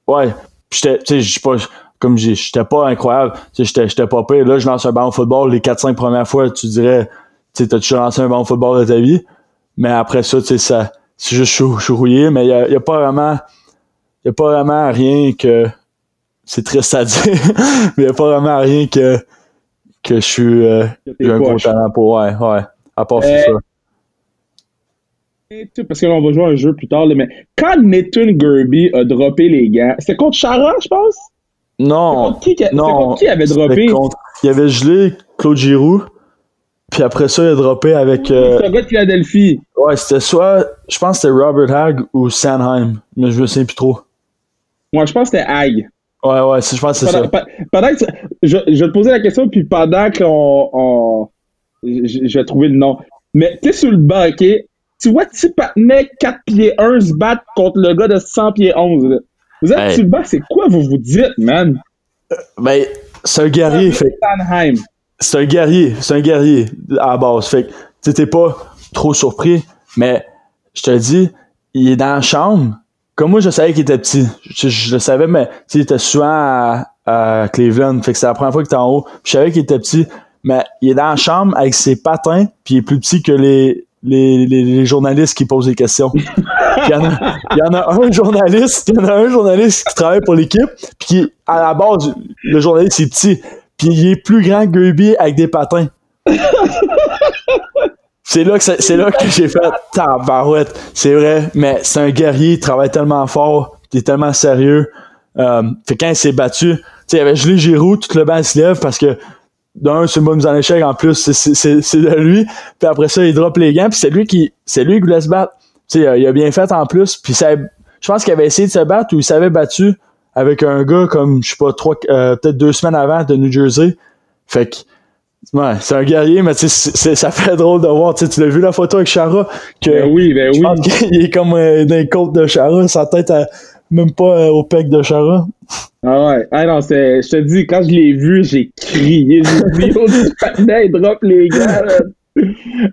Ouais. Puis j'étais, tu sais, je sais pas, comme j'étais pas incroyable. Tu j'étais, pas pire. Là, je lance un ballon de football. Les 4-5 premières fois, tu dirais, tu sais, t'as-tu lancé un ballon de football de ta vie? Mais après ça, tu sais, ça, c'est juste, rouillé, mais il y a, y a pas vraiment, y a pas vraiment rien que, c'est triste à dire, mais y a pas vraiment rien que, que je suis, euh, j'ai un gros talent pour, ouais, ouais. À part Euh, ça. Tu Parce que là, on va jouer un jeu plus tard, là, mais quand Nathan Gerby a droppé les gants, c'était contre Chara, je pense? Non. contre qui, Non. contre qui avait droppé? contre- Il avait gelé Claude Giroux. Puis après ça, il a droppé avec, euh, C'est un gars de Philadelphie. Ouais, c'était soit, je pense que c'était Robert Hag ou Sanheim, mais je me souviens plus trop. Moi, je pense que c'était Haig. Ouais, ouais, je pense que c'est ça. pendant que tu- je, je vais te posais la question, puis pendant qu'on. on- je, je vais trouver le nom. Mais t'es sur le banc, ok? Tu vois Tipatinec 4 pieds 1 se battre contre le gars de 100 pieds 11. là. Vous êtes Hey. sur le banc, c'est quoi vous vous dites, man? Ben, c'est un guerrier, fait c'est un guerrier, c'est un guerrier à la base. Fait que, t'es pas trop surpris, mais je te dis, il est dans la chambre. Comme moi, je savais qu'il était petit. Je, je le savais, mais tu sais, il était souvent à, à Cleveland. Fait que c'est la première fois qu'il était en haut. Je savais qu'il était petit, mais il est dans la chambre avec ses patins, puis il est plus petit que les, les, les, les journalistes qui posent des questions. Il y, en a, y en a un journaliste, il y en a un journaliste qui travaille pour l'équipe, puis à la base, le journaliste est petit, puis il est plus grand que Gerby avec des patins. c'est là que que j'ai fait tabarouette, c'est vrai, mais c'est un guerrier, il travaille tellement fort, il est tellement sérieux. Euh, fait quand il s'est battu, il avait gelé Giroud, tout le banc se lève parce que d'un, c'est une bonne en échec, en plus, c'est de lui. Puis après ça, il drop les gants, puis c'est lui qui c'est lui qui voulait se battre. Tu sais, il a bien fait en plus, puis ça, je pense qu'il avait essayé de se battre ou il s'avait battu avec un gars comme, je sais pas, trois, euh, peut-être deux semaines avant de New Jersey. Fait que, ouais, c'est un guerrier, mais ça fait drôle de voir. Tu l'as vu la photo avec Chara, que Ben oui, ben je oui. pense qu'il est comme euh, dans les côtes de Chara, sa tête à- même pas euh, au pec de Chara. Ah ouais. Ah non, je te dis, quand je l'ai vu, j'ai crié. J'ai dit, oh, drop les gars. Là.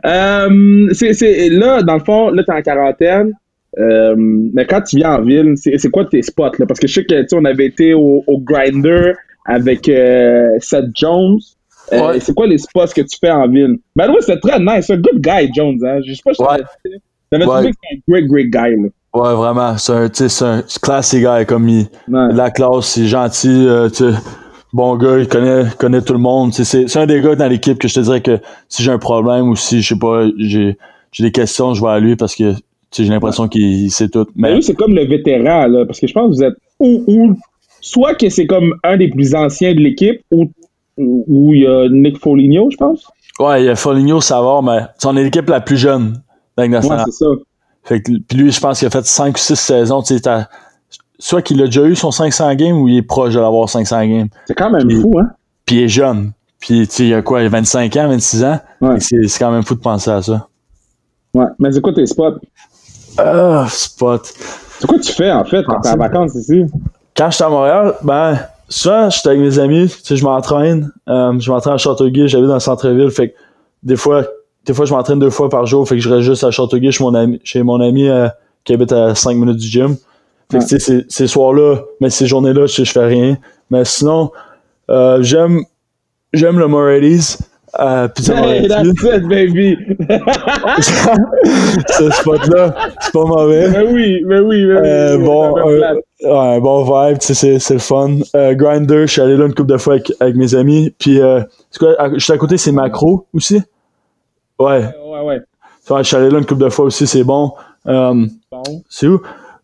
Euh, c'est, c'est, là, dans le fond, là, t'es en quarantaine. Euh, mais quand tu viens en ville, c'est, c'est quoi tes spots, là? Parce que je sais que, tu on avait été au, au Grinder avec euh, Seth Jones. Ouais. C'est quoi les spots que tu fais en ville? Ben oui, c'est très nice. Un good guy, Jones. Hein? Je sais pas si Ouais. t'avais Ouais. trouvé que c'est un great, great guy. Là. Ouais, vraiment. C'est un, tu c'est un classic guy, comme il, Ouais. la classe, c'est gentil, euh, tu bon gars, il connaît, connaît tout le monde. C'est un des gars dans l'équipe que je te dirais que si j'ai un problème ou si, je sais pas, j'ai des questions, je vais à lui parce que j'ai l'impression qu'il il sait tout. Mais Mais lui, c'est comme le vétéran, là, parce que je pense que vous êtes ou, ou soit que c'est comme un des plus anciens de l'équipe, ou ou il y a Nick Foligno, je pense. ouais, il y a Foligno, Savard, mais tu sais, on est l'équipe la plus jeune Ouais, c'est ça. Fait que, puis lui, je pense qu'il a fait 5 ou 6 saisons. Tu sais, t'as- soit qu'il a déjà eu son 500 games ou il est proche de l'avoir 500 games. C'est quand même fou, hein? Puis il est jeune. Puis tu sais, il a quoi, il a 25 ans, 26 ans? Ouais. C'est c'est quand même fou de penser à ça. Ouais. Mais c'est quoi tes spots? Ah, spot. C'est quoi tu fais, en fait, quand t'es en vacances ici? Quand j'étais à Montréal, ben, souvent, j'étais avec mes amis, tu sais, je m'entraîne. Euh, je m'entraîne à Châteauguay, j'habite dans le centre-ville, fait que des fois, des fois, je m'entraîne deux fois par jour, fait que je reste juste à Châteauguay chez mon ami, chez mon ami euh, qui habite à 5 minutes du gym. Fait que, Ouais. tu sais, ces, ces soirs-là, mais ces journées-là, je, je fais rien. Mais sinon, euh, j'aime, j'aime le Morelli's. Euh, pizza Hey, Moretti. that's it, baby! Ce spot-là, c'est pas mauvais. mais oui, mais oui, mais oui. Euh, bon, me euh. Ouais, un bon vibe, c'est, c'est le fun. Euh, Grinder, je suis allé là une couple de fois avec, avec mes amis. Puis, euh, c'est quoi, à- juste à côté, c'est Macro aussi? Ouais. Ouais, ouais. je suis allé là une couple de fois aussi, c'est bon. Euh, Bon. c'est où?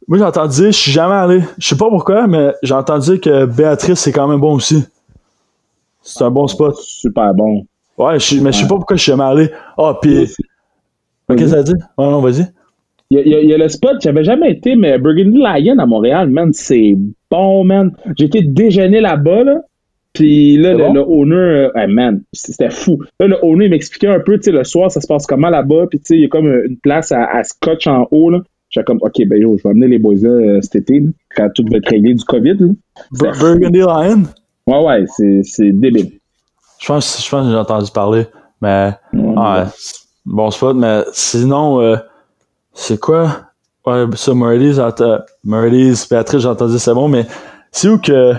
Moi, j'ai entendu dire, je suis jamais allé. Je sais pas pourquoi, mais j'ai entendu dire que Béatrice, c'est quand même bon aussi. C'est un bon spot. Super bon. Ouais, je, mais je sais pas pourquoi je suis jamais allé. Ah, pis. Qu'est-ce que ça dit? Ouais, non, vas-y. Il y, a, il y le spot, j'avais jamais été, mais Burgundy Lion à Montréal, man, c'est bon, man. J'ai été déjeuner là-bas, là. Puis là, le, bon? le owner, euh, hey, man, c'était fou. Là, le owner, il m'expliquait un peu, tu sais, le soir, ça se passe comment là-bas. Puis, tu sais, il y a comme une place à, à scotch en haut, là. J'étais comme, OK, ben yo, je vais amener les boys là euh, cet été, là, quand tout va être réglé du COVID, Burgundy Lion? Ouais, ouais, c'est, c'est débile. Je pense, je pense que j'ai entendu parler. Mais. Ouais, Ouais, c'est bon spot, mais sinon, euh, c'est quoi? Ouais, ça, Marlies, j'entends- Marlies, Béatrice, j'ai entendu, c'est bon, mais c'est où que,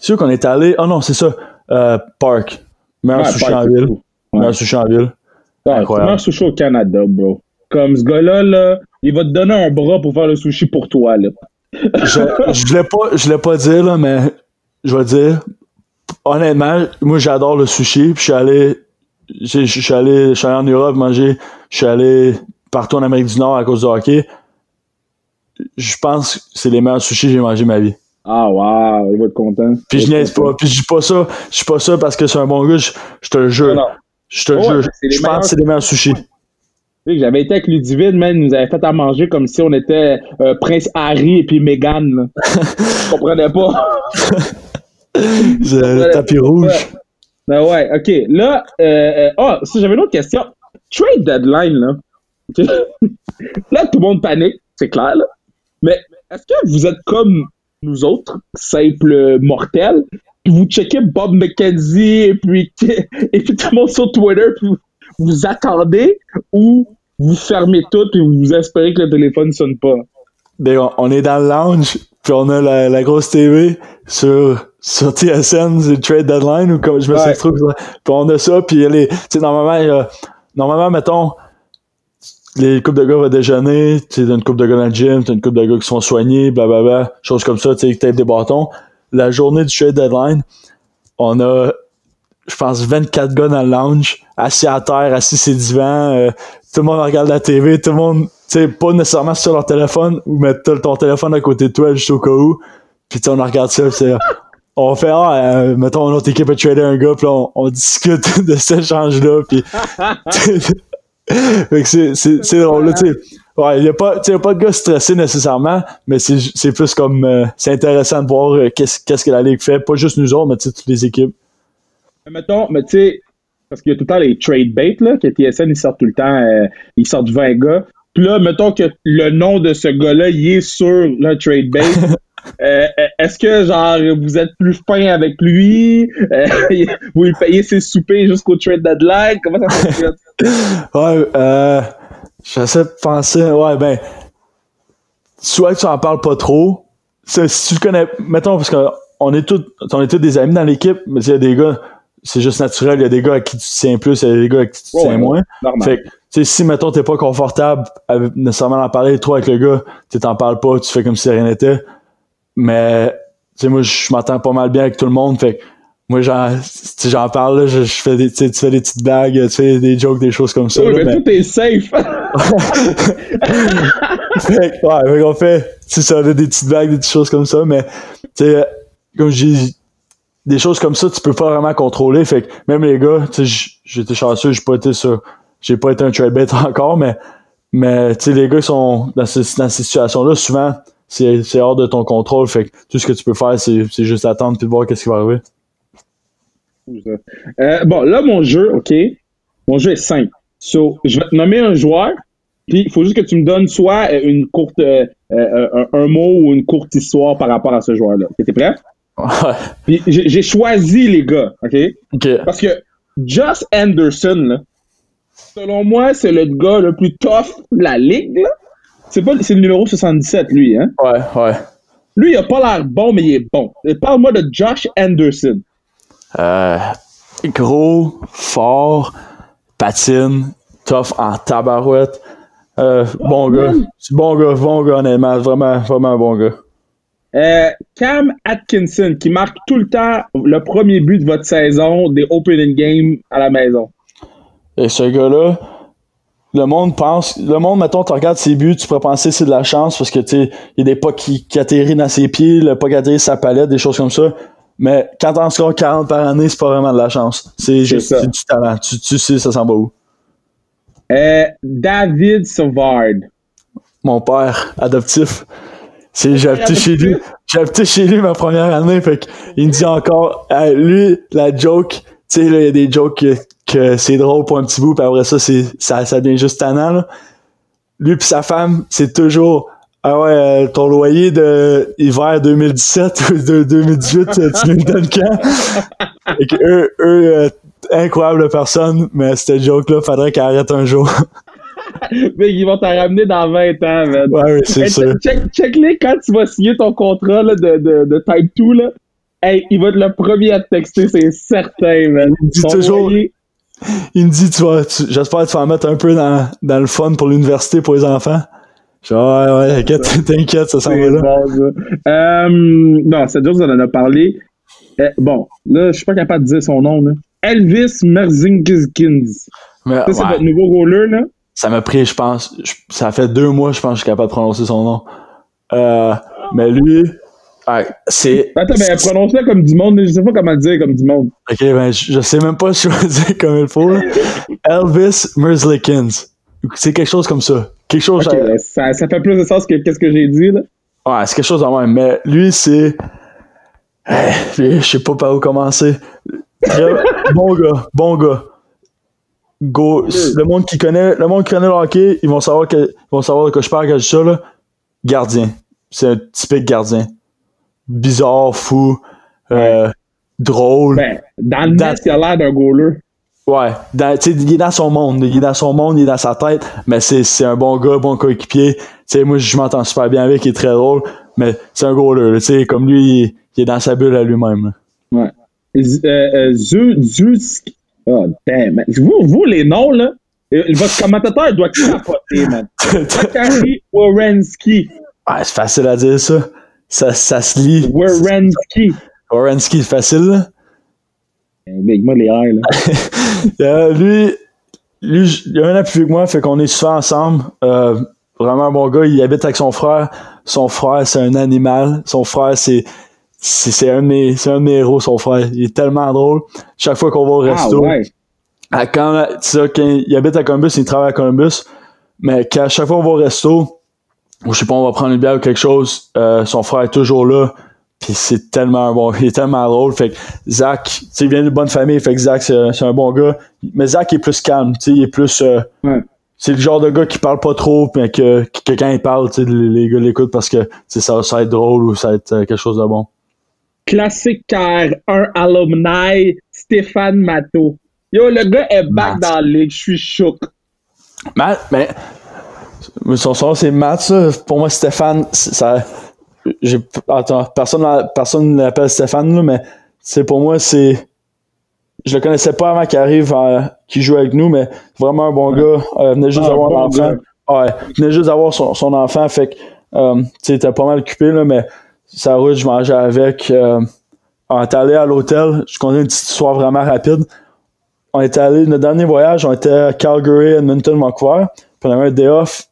c'est où qu'on est allé? Oh non, c'est ça, euh, Park. Meilleur Ouais, sushi en ville. Meilleur sushi en ville. Ouais, meilleur sushi au Canada, bro. Comme ce gars-là, là, il va te donner un bras pour faire le sushi pour toi, là. Je, je voulais pas, je pas dire, là, mais je vais dire, honnêtement, moi, j'adore le sushi, puis je suis allé, je suis allé, je suis allé en Europe manger, je suis allé partout en Amérique du Nord à cause du hockey. Je pense que c'est les meilleurs sushis que j'ai mangé ma vie. Ah, wow, il va être content. Puis je niaise pas. Puis je dis pas ça. Je dis pas ça parce que c'est un bon gars. Je, je te le jure. Je te jure. Je pense que c'est les meilleurs sushis. J'avais été avec Ludivine, man, il nous avait fait à manger comme si on était euh, Prince Harry et puis Meghan. Je comprenais pas. Le tapis rouge. Ben ouais, ok. Là, euh, ça, j'avais une autre question. Trade deadline, là. Là, tout le monde panique, c'est clair, là. Mais est-ce que vous êtes comme nous autres, simples mortels, puis vous checkez Bob McKenzie et puis, et puis tout le monde sur Twitter, puis vous, vous attendez ou vous fermez tout et vous espérez que le téléphone sonne pas? Ben, on, on est dans le lounge. Puis on a la, la grosse TV sur, sur TSN, c'est Trade Deadline, ou comme je me Ouais. sais trop. Puis on a ça. Puis les, tu sais, normalement, normalement, mettons, les couples de gars vont déjeuner, tu sais, t'as une couple de gars dans le gym, t'as une couple de gars qui sont soignés, blablabla, choses comme ça, tu sais, qui tapent des bâtons. La journée du trade deadline, on a, je pense, 24 gars dans le lounge, assis à terre, assis sur les divans, euh, tout le monde regarde la TV, tout le monde, tu sais, pas nécessairement sur leur téléphone, ou mettre ton téléphone à côté de toi juste au cas où, puis on regarde ça, c'est, on fait, ah, euh, mettons, notre équipe a tradé un gars, puis là, on, on discute de cet échange-là, puis fait que c'est, drôle, là, tu sais. Ouais, il y a pas, pas de gars stressés nécessairement, mais c'est, plus comme, euh, c'est intéressant de voir euh, qu'est-ce, que la ligue fait, pas juste nous autres, mais toutes les équipes. Mettons, mais tu sais, parce qu'il y a tout le temps les trade bait, là, que TSN, ils sortent tout le temps, euh, ils sortent 20 gars. Puis là, mettons que le nom de ce gars-là, il est sur le trade bait. Euh, Est-ce que, genre, vous êtes plus fin avec lui? Euh, vous lui payez ses soupers jusqu'au trade deadline? Comment ça fonctionne? Ouais, euh, j'essaie de penser, ouais, ben, soit que tu en parles pas trop, si tu le connais, mettons, parce qu'on est tous, on est tous des amis dans l'équipe, mais il y a des gars, c'est juste naturel, il y a des gars à qui tu tiens plus, il y a des gars à qui tu Ouais, tiens ouais, moins. Normal. Fait que, tu sais, si, mettons, t'es pas confortable avec, nécessairement d'en parler trop avec le gars, tu t'en parles pas, tu fais comme si rien n'était. Mais, tu sais, moi, je m'entends pas mal bien avec tout le monde, fait que, moi, j'en, j'en parle, là, je, je fais des, tu sais, tu fais des petites blagues, tu fais des jokes, des choses comme ça. Oui, là, mais mais- tout est safe. fait que, ouais, fait qu'on fait, tu sais, des petites blagues, des petites choses comme ça, mais, tu sais, comme je dis, des choses comme ça, tu peux pas vraiment contrôler, fait que même les gars, j'étais chanceux, j'ai pas été sur, j'ai pas été un trade bait encore, mais, mais, les gars sont dans, ce- dans ces situations-là, souvent, c'est, hors de ton contrôle, fait que tout ce que tu peux faire, c'est, juste attendre puis voir qu'est-ce qui va arriver. Euh, bon, là, mon jeu, OK, mon jeu est simple. So, je vais te nommer un joueur, puis il faut juste que tu me donnes soit euh, une courte, euh, un, un mot ou une courte histoire par rapport à ce joueur-là. T'es prêt? J'ai choisi les gars, OK? Ok. Parce que Josh Anderson, là, selon moi, c'est le gars le plus tough de la ligue. C'est pas, le numéro 77, lui, hein? Ouais, ouais. Lui, il a pas l'air bon, mais il est bon. Parle-moi de Josh Anderson. Euh, gros, fort, patine, tough en tabarouette. Euh, bon gars. C'est bon gars, bon gars, honnêtement. Vraiment, vraiment bon gars. Euh, Cam Atkinson, qui marque tout le temps le premier but de votre saison des opening games à la maison. Et ce gars-là, le monde pense, le monde, mettons, tu regardes ses buts, tu pourrais penser que c'est de la chance parce que, tu sais, il y a des pas qui, qui atterrissent dans ses pieds, le pas qui atterrit sa palette, des choses comme ça. Mais quand t'en scores 40 par année, c'est pas vraiment de la chance. C'est juste du talent. Tu, tu sais, ça s'en va où. Euh, David Savard. Mon père, adoptif. C'est, j'ai habité chez lui. J'ai chez lui ma première année, fait il me dit encore, Hey, lui, la joke, tu sais, là, il y a des jokes que, que c'est drôle pour un petit bout, puis après ça, c'est, ça, ça devient juste tannant, là. Lui pis sa femme, c'est toujours, ah ouais, euh, ton loyer de hiver 2017 ou de 2018, euh, tu le donnes quand? Et que eux, eux, euh, incroyable personne, mais cette joke-là, faudrait qu'elle arrête un jour. Mais ils vont t'en ramener dans 20 ans, man. ouais, oui, c'est Hey, sûr. check, check-les quand tu vas signer ton contrat là, de, de, de Type 2. Là. Hey, il va être le premier à te texter, c'est certain, man. Il dit toujours- loyer, Il me dit, tu vas, j'espère que tu vas en mettre un peu dans, dans le fun pour l'université pour les enfants. Je dis, ouais, ouais, t'inquiète, t'inquiète, ça s'en va là. bon, ça. Euh, non, cette joke, on en a parlé. Euh, bon, là, je suis pas capable de dire son nom. Là. Elvis Merzingkins. Ça, c'est ouais, votre nouveau roller, là. Ça m'a pris, je pense, je- ça fait deux mois, je pense, que je suis capable de prononcer son nom. Euh, mais lui, ouais, c'est. Attends, mais prononce-le comme du monde. Je sais pas comment le dire comme du monde. Ok, ben, je, je sais même pas si je vais le dire comme il faut. là. Elvis Merzlikins. C'est quelque chose comme ça. Quelque chose. Ok, ben, ça, ça fait plus de sens que qu'est-ce que j'ai dit, là. Ouais, c'est quelque chose de même. Mais lui, c'est. Eh, lui, je sais pas par où commencer. Très- bon gars, bon gars. Go, le monde qui connaît, le monde qui connaît le hockey, ils vont savoir que, ils vont savoir de quoi je parle quand je dis ça, là. Gardien. C'est un typique gardien. Bizarre, fou, euh, drôle. Ben, dans le Dans- net, il a l'air d'un goaler. Ouais, dans, il est dans son monde, il est dans son monde, il est dans sa tête, mais c'est, c'est un bon gars, bon coéquipier. Tu sais, moi, je m'entends super bien avec, il est très drôle, mais c'est un goaler, là, comme lui, il, il est dans sa bulle à lui-même. Ouais. Euh, euh. Oh, damn. man. Vous, vous, les noms, là, euh, votre commentateur doit capoter, man. Ouais, c'est facile à dire, ça. Ça, ça se lit. Wierenski. Orensky, c'est facile, là. Eh, Big, moi, les airs, là. Euh, lui, lui, il a un an plus vieux que moi, fait qu'on est souvent ensemble. Euh, vraiment un bon gars, il habite avec son frère. Son frère, c'est un animal. Son frère, c'est, c'est, c'est un de un de mes héros, son frère. Il est tellement drôle. Chaque fois qu'on va au Ah, resto, ouais. à quand, tu sais, quand il habite à Columbus, il travaille à Columbus, mais qu'à chaque fois qu'on va au resto, ou je sais pas, on va prendre une bière ou quelque chose, euh, son frère est toujours là, puis c'est tellement bon, il est tellement drôle, fait que Zach, tu sais, il vient d'une bonne famille, fait que Zach, c'est c'est un bon gars, mais Zach est plus calme, tu sais, il est plus, euh, Ouais. c'est le genre de gars qui parle pas trop, mais que, que quand il parle, tu sais, les, les gars l'écoutent parce que, ça, ça va être drôle ou ça va être euh, quelque chose de bon. Classique car un alumni, Stéphane Matteau. Yo, le gars est back Matt. dans la ligue. Je suis choc. Matt, mais mais son son c'est Matt, ça. Pour moi, Stéphane, ça. J'ai, attends, personne, personne ne l'appelle Stéphane, là, mais c'est pour moi, c'est. Je le connaissais pas avant qu'il arrive, euh, qu'il joue avec nous, mais vraiment un bon gars. Euh, venait juste Ah, d'avoir bon un enfant. Ouais, venait juste d'avoir son, son enfant, fait que, euh, tu sais, il était pas mal occupé, là, mais sa route, je mangeais avec. Euh, on est allé à l'hôtel. Je connais une petite histoire vraiment rapide. On est allé, notre dernier voyage, on était à Calgary, Edmonton, Vancouver. Puis on avait un day off.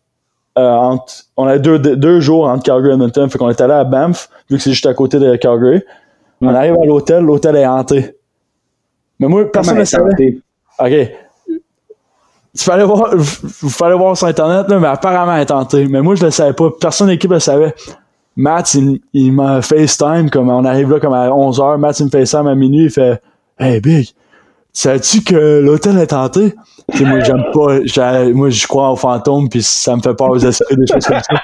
euh, entre, on avait deux, deux jours entre Calgary et Edmonton. Fait qu'on est allé à Banff, vu que c'est juste à côté de Calgary. On arrive à l'hôtel, l'hôtel est hanté. Mais moi, personne ne savait. OK. Il fallait voir, il fallait voir sur Internet, là, mais apparemment, elle est tentée. Mais moi, je le savais pas. Personne de l'équipe le savait. Matt, il, il m'a FaceTime, comme on arrive là comme à 11h. Matt, il me FaceTime à minuit. Il fait Hey, Big, sais-tu que l'hôtel est tenté? Moi, j'aime pas. Moi, je crois aux fantômes, puis ça me fait peur aux esprits, des choses comme ça.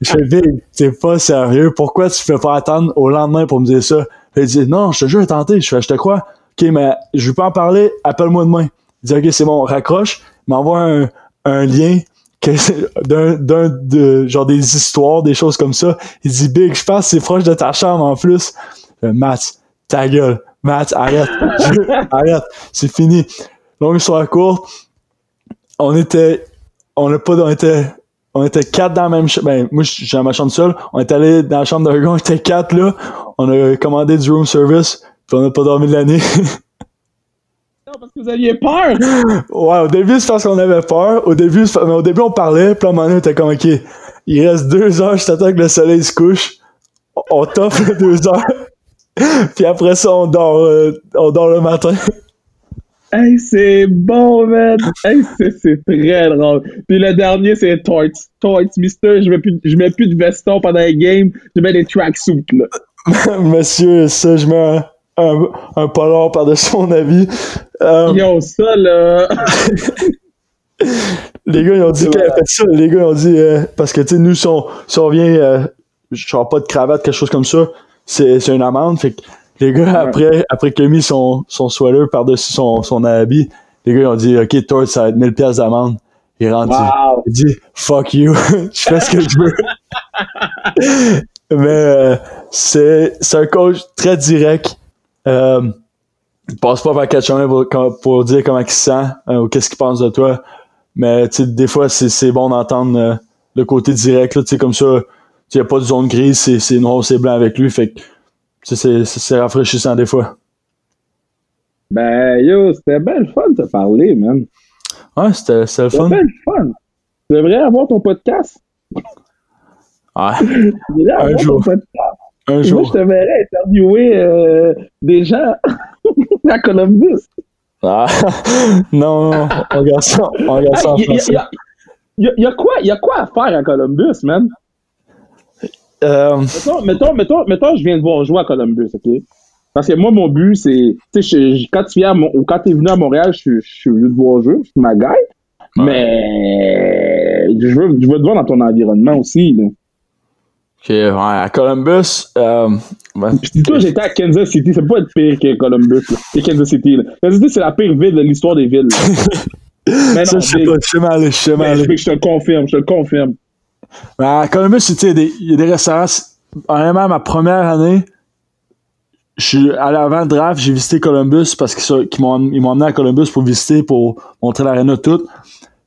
Je fais Big, t'es pas sérieux. Pourquoi tu fais pas attendre au lendemain pour me dire ça? Il dit Non, je te jure, est tentée. Je fais te crois. OK, mais je veux pas en parler, appelle-moi demain. Il dit OK, c'est bon, raccroche, m'envoie un, un lien d'un, d'un, de, genre des histoires, des choses comme ça. Il dit Big, je pense que c'est proche de ta chambre en plus. Je fais, Matt, ta gueule. Matt, arrête. Je- arrête. C'est fini. Longue histoire courte. On était, on n'a pas, on était, on était quatre dans la même chambre. Ben, moi, j'ai dans ma chambre seule. On est allé dans la chambre d'un gars, on était quatre là. On a commandé du room service, puis on n'a pas dormi de l'année. Parce que vous aviez peur. Ouais, au début, c'est parce qu'on avait peur. Au début, mais au début, on parlait, puis à un moment donné, on était comme, OK, il reste deux heures, je t'attends que le soleil se couche. On- t'offre les deux heures. puis après ça, on dort, euh, on dort le matin. Hey, c'est bon, man. Hey, c'est, c'est très drôle. Puis le dernier, c'est Toits. Toits, Mister, je mets plus, je mets plus de veston pendant les games. Je mets des tracksuits, là. Monsieur, ça, je mets un, un, un polar par-dessus mon habit. Euh, Yo, ça, là. les gars, ils ont dit fait ça. Les gars, ils ont dit, euh, parce que, tu sais, nous, si on, si on vient, euh, genre pas de cravate, quelque chose comme ça, c'est, c'est une amende. Fait que les gars, après, après qu'il a mis son, son sweater par-dessus son, son habit, les gars, ils ont dit, OK, toi, ça va être 1000 pièces d'amende. Il rentre, Wow. il dit, fuck you, je fais ce que je veux. Mais euh, c'est, c'est un coach très direct. Euh, il passe pas par quatre chemins pour, pour- dire comment il se sent euh, ou qu'est-ce qu'il pense de toi. Mais des fois, c'est, bon d'entendre euh, le côté direct. Là, comme ça, il n'y a pas de zone grise, c'est, noir, c'est blanc avec lui. Fait c'est, rafraîchissant des fois. Ben, yo, c'était bien fun de te parler, man. Ouais, c'était, c'était le C'était fun. le fun. Tu devrais avoir ton podcast. Ouais, Tu devrais Un avoir jour. ton podcast. Un Moi, jour. je te verrais interviewer euh, des gens à Columbus. Ah, non, non, on ça, on regarde ça en Il y, a- français. y a- y a- y a quoi, à faire à Columbus, man? Euh, Mettons, mettons, mettons, mettons, je viens de voir jouer à Columbus, OK? Parce que moi, mon but, c'est. Tu sais, quand tu viens Mon- quand t'es venu à Montréal, je suis- je suis venu te voir jouer, je suis ma gueule. Mais je veux, je veux te voir dans ton environnement aussi. Là. Ok, ouais, à Columbus, euh, ben, toi, j'étais à Kansas City, ça peut pas être pire que Columbus, que Kansas City. Là. Kansas City, c'est la pire ville de l'histoire des villes. ça, je sais Big, pas, je sais mal je sais mal je te confirme, je te confirme. Mais à Columbus, il y a des restaurants. c'est- Honnêtement, ma première année, je suis allé avant le draft, j'ai visité Columbus parce qu'ils m'ont emmené à Columbus pour visiter, pour montrer l'aréna toute.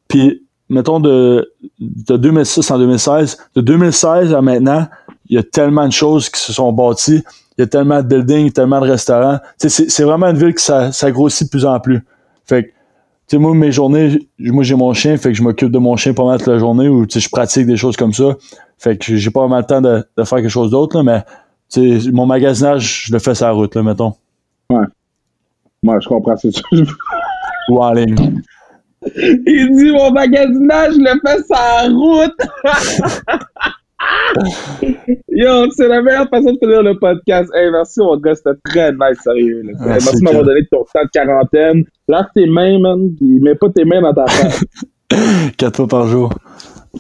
Puis, mettons, de, de 2006 en 2016, de 2016 à maintenant, il y a tellement de choses qui se sont bâties. Il y a tellement de buildings, tellement de restaurants. C'est c'est vraiment une ville qui ça, ça grossit de plus en plus. Fait que, tu sais, moi, mes journées, moi, j'ai mon chien, fait que je m'occupe de mon chien pas mal toute la journée ou, tu sais, je pratique des choses comme ça. Fait que j'ai pas vraiment le temps de, de faire quelque chose d'autre, là, mais, tu sais, mon magasinage, je le fais sur la route, là, mettons. Moi, je comprends c'est ça. Ou en ligne. Il dit mon magasinage, je le fais la route. Yo, c'est la meilleure façon de finir le podcast. Hey, merci, mon gars, c'était très nice, sérieux. là. Merci c'est de m'avoir donné ton temps de quarantaine. Lave tes mains, man, pis mets pas tes mains dans ta face. Quatre fois par jour.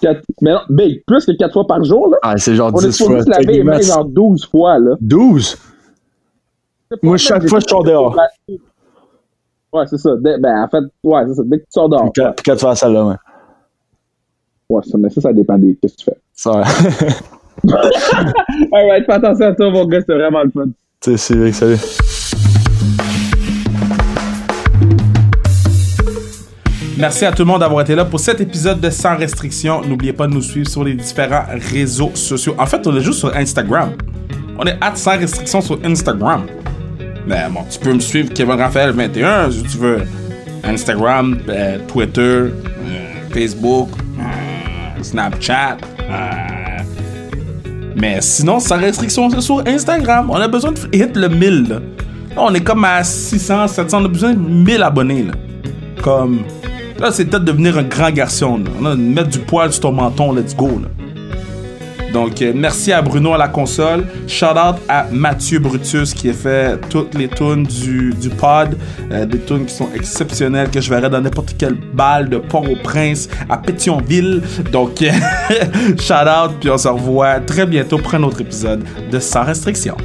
Quatre- Mais non, big, plus que quatre fois par jour, là. Ah, c'est genre On est 10 supposé fois. se laver les mains genre 12 fois, là. 12? Moi, chaque fois, je sors dehors. Ouais, c'est ça. Dès- ben, en fait, ouais, c'est ça. Dès que tu sors dehors. Puis quatre, puis quatre fois à la salle de bain. Ouais, ça, mais ça, ça dépend des. Qu'est-ce que tu fais? Ça, ouais. Alright, fais attention à toi, mon gars, c'était vraiment le fun. Tu sais, c'est vrai que salut. Merci à tout le monde d'avoir été là pour cet épisode de Sans Restriction. N'oubliez pas de nous suivre sur les différents réseaux sociaux. En fait, on est juste sur Instagram. On est à Sans Restriction sur Instagram. Mais bon, tu peux me suivre Kevin Raphaël 21 si tu veux. Instagram, euh, Twitter, euh, Facebook, euh, Snapchat. mais sinon, sans restriction, c'est sur Instagram. On a besoin de hit le 1000. Là. On est comme à 600, 700. On a besoin de 1000 abonnés. Là. Comme. Là, c'est peut-être devenir un grand garçon. Là. Mettre du poil sur ton menton. Let's go. Là. Donc, euh, merci à Bruno à la console. Shout out à Mathieu Brutus qui a fait toutes les tunes du, du pod. Euh, des tunes qui sont exceptionnelles que je verrais dans n'importe quelle balle de Port-au-Prince à Pétionville. Donc, euh, shout out. Puis on se revoit très bientôt pour un autre épisode de Sans Restriction.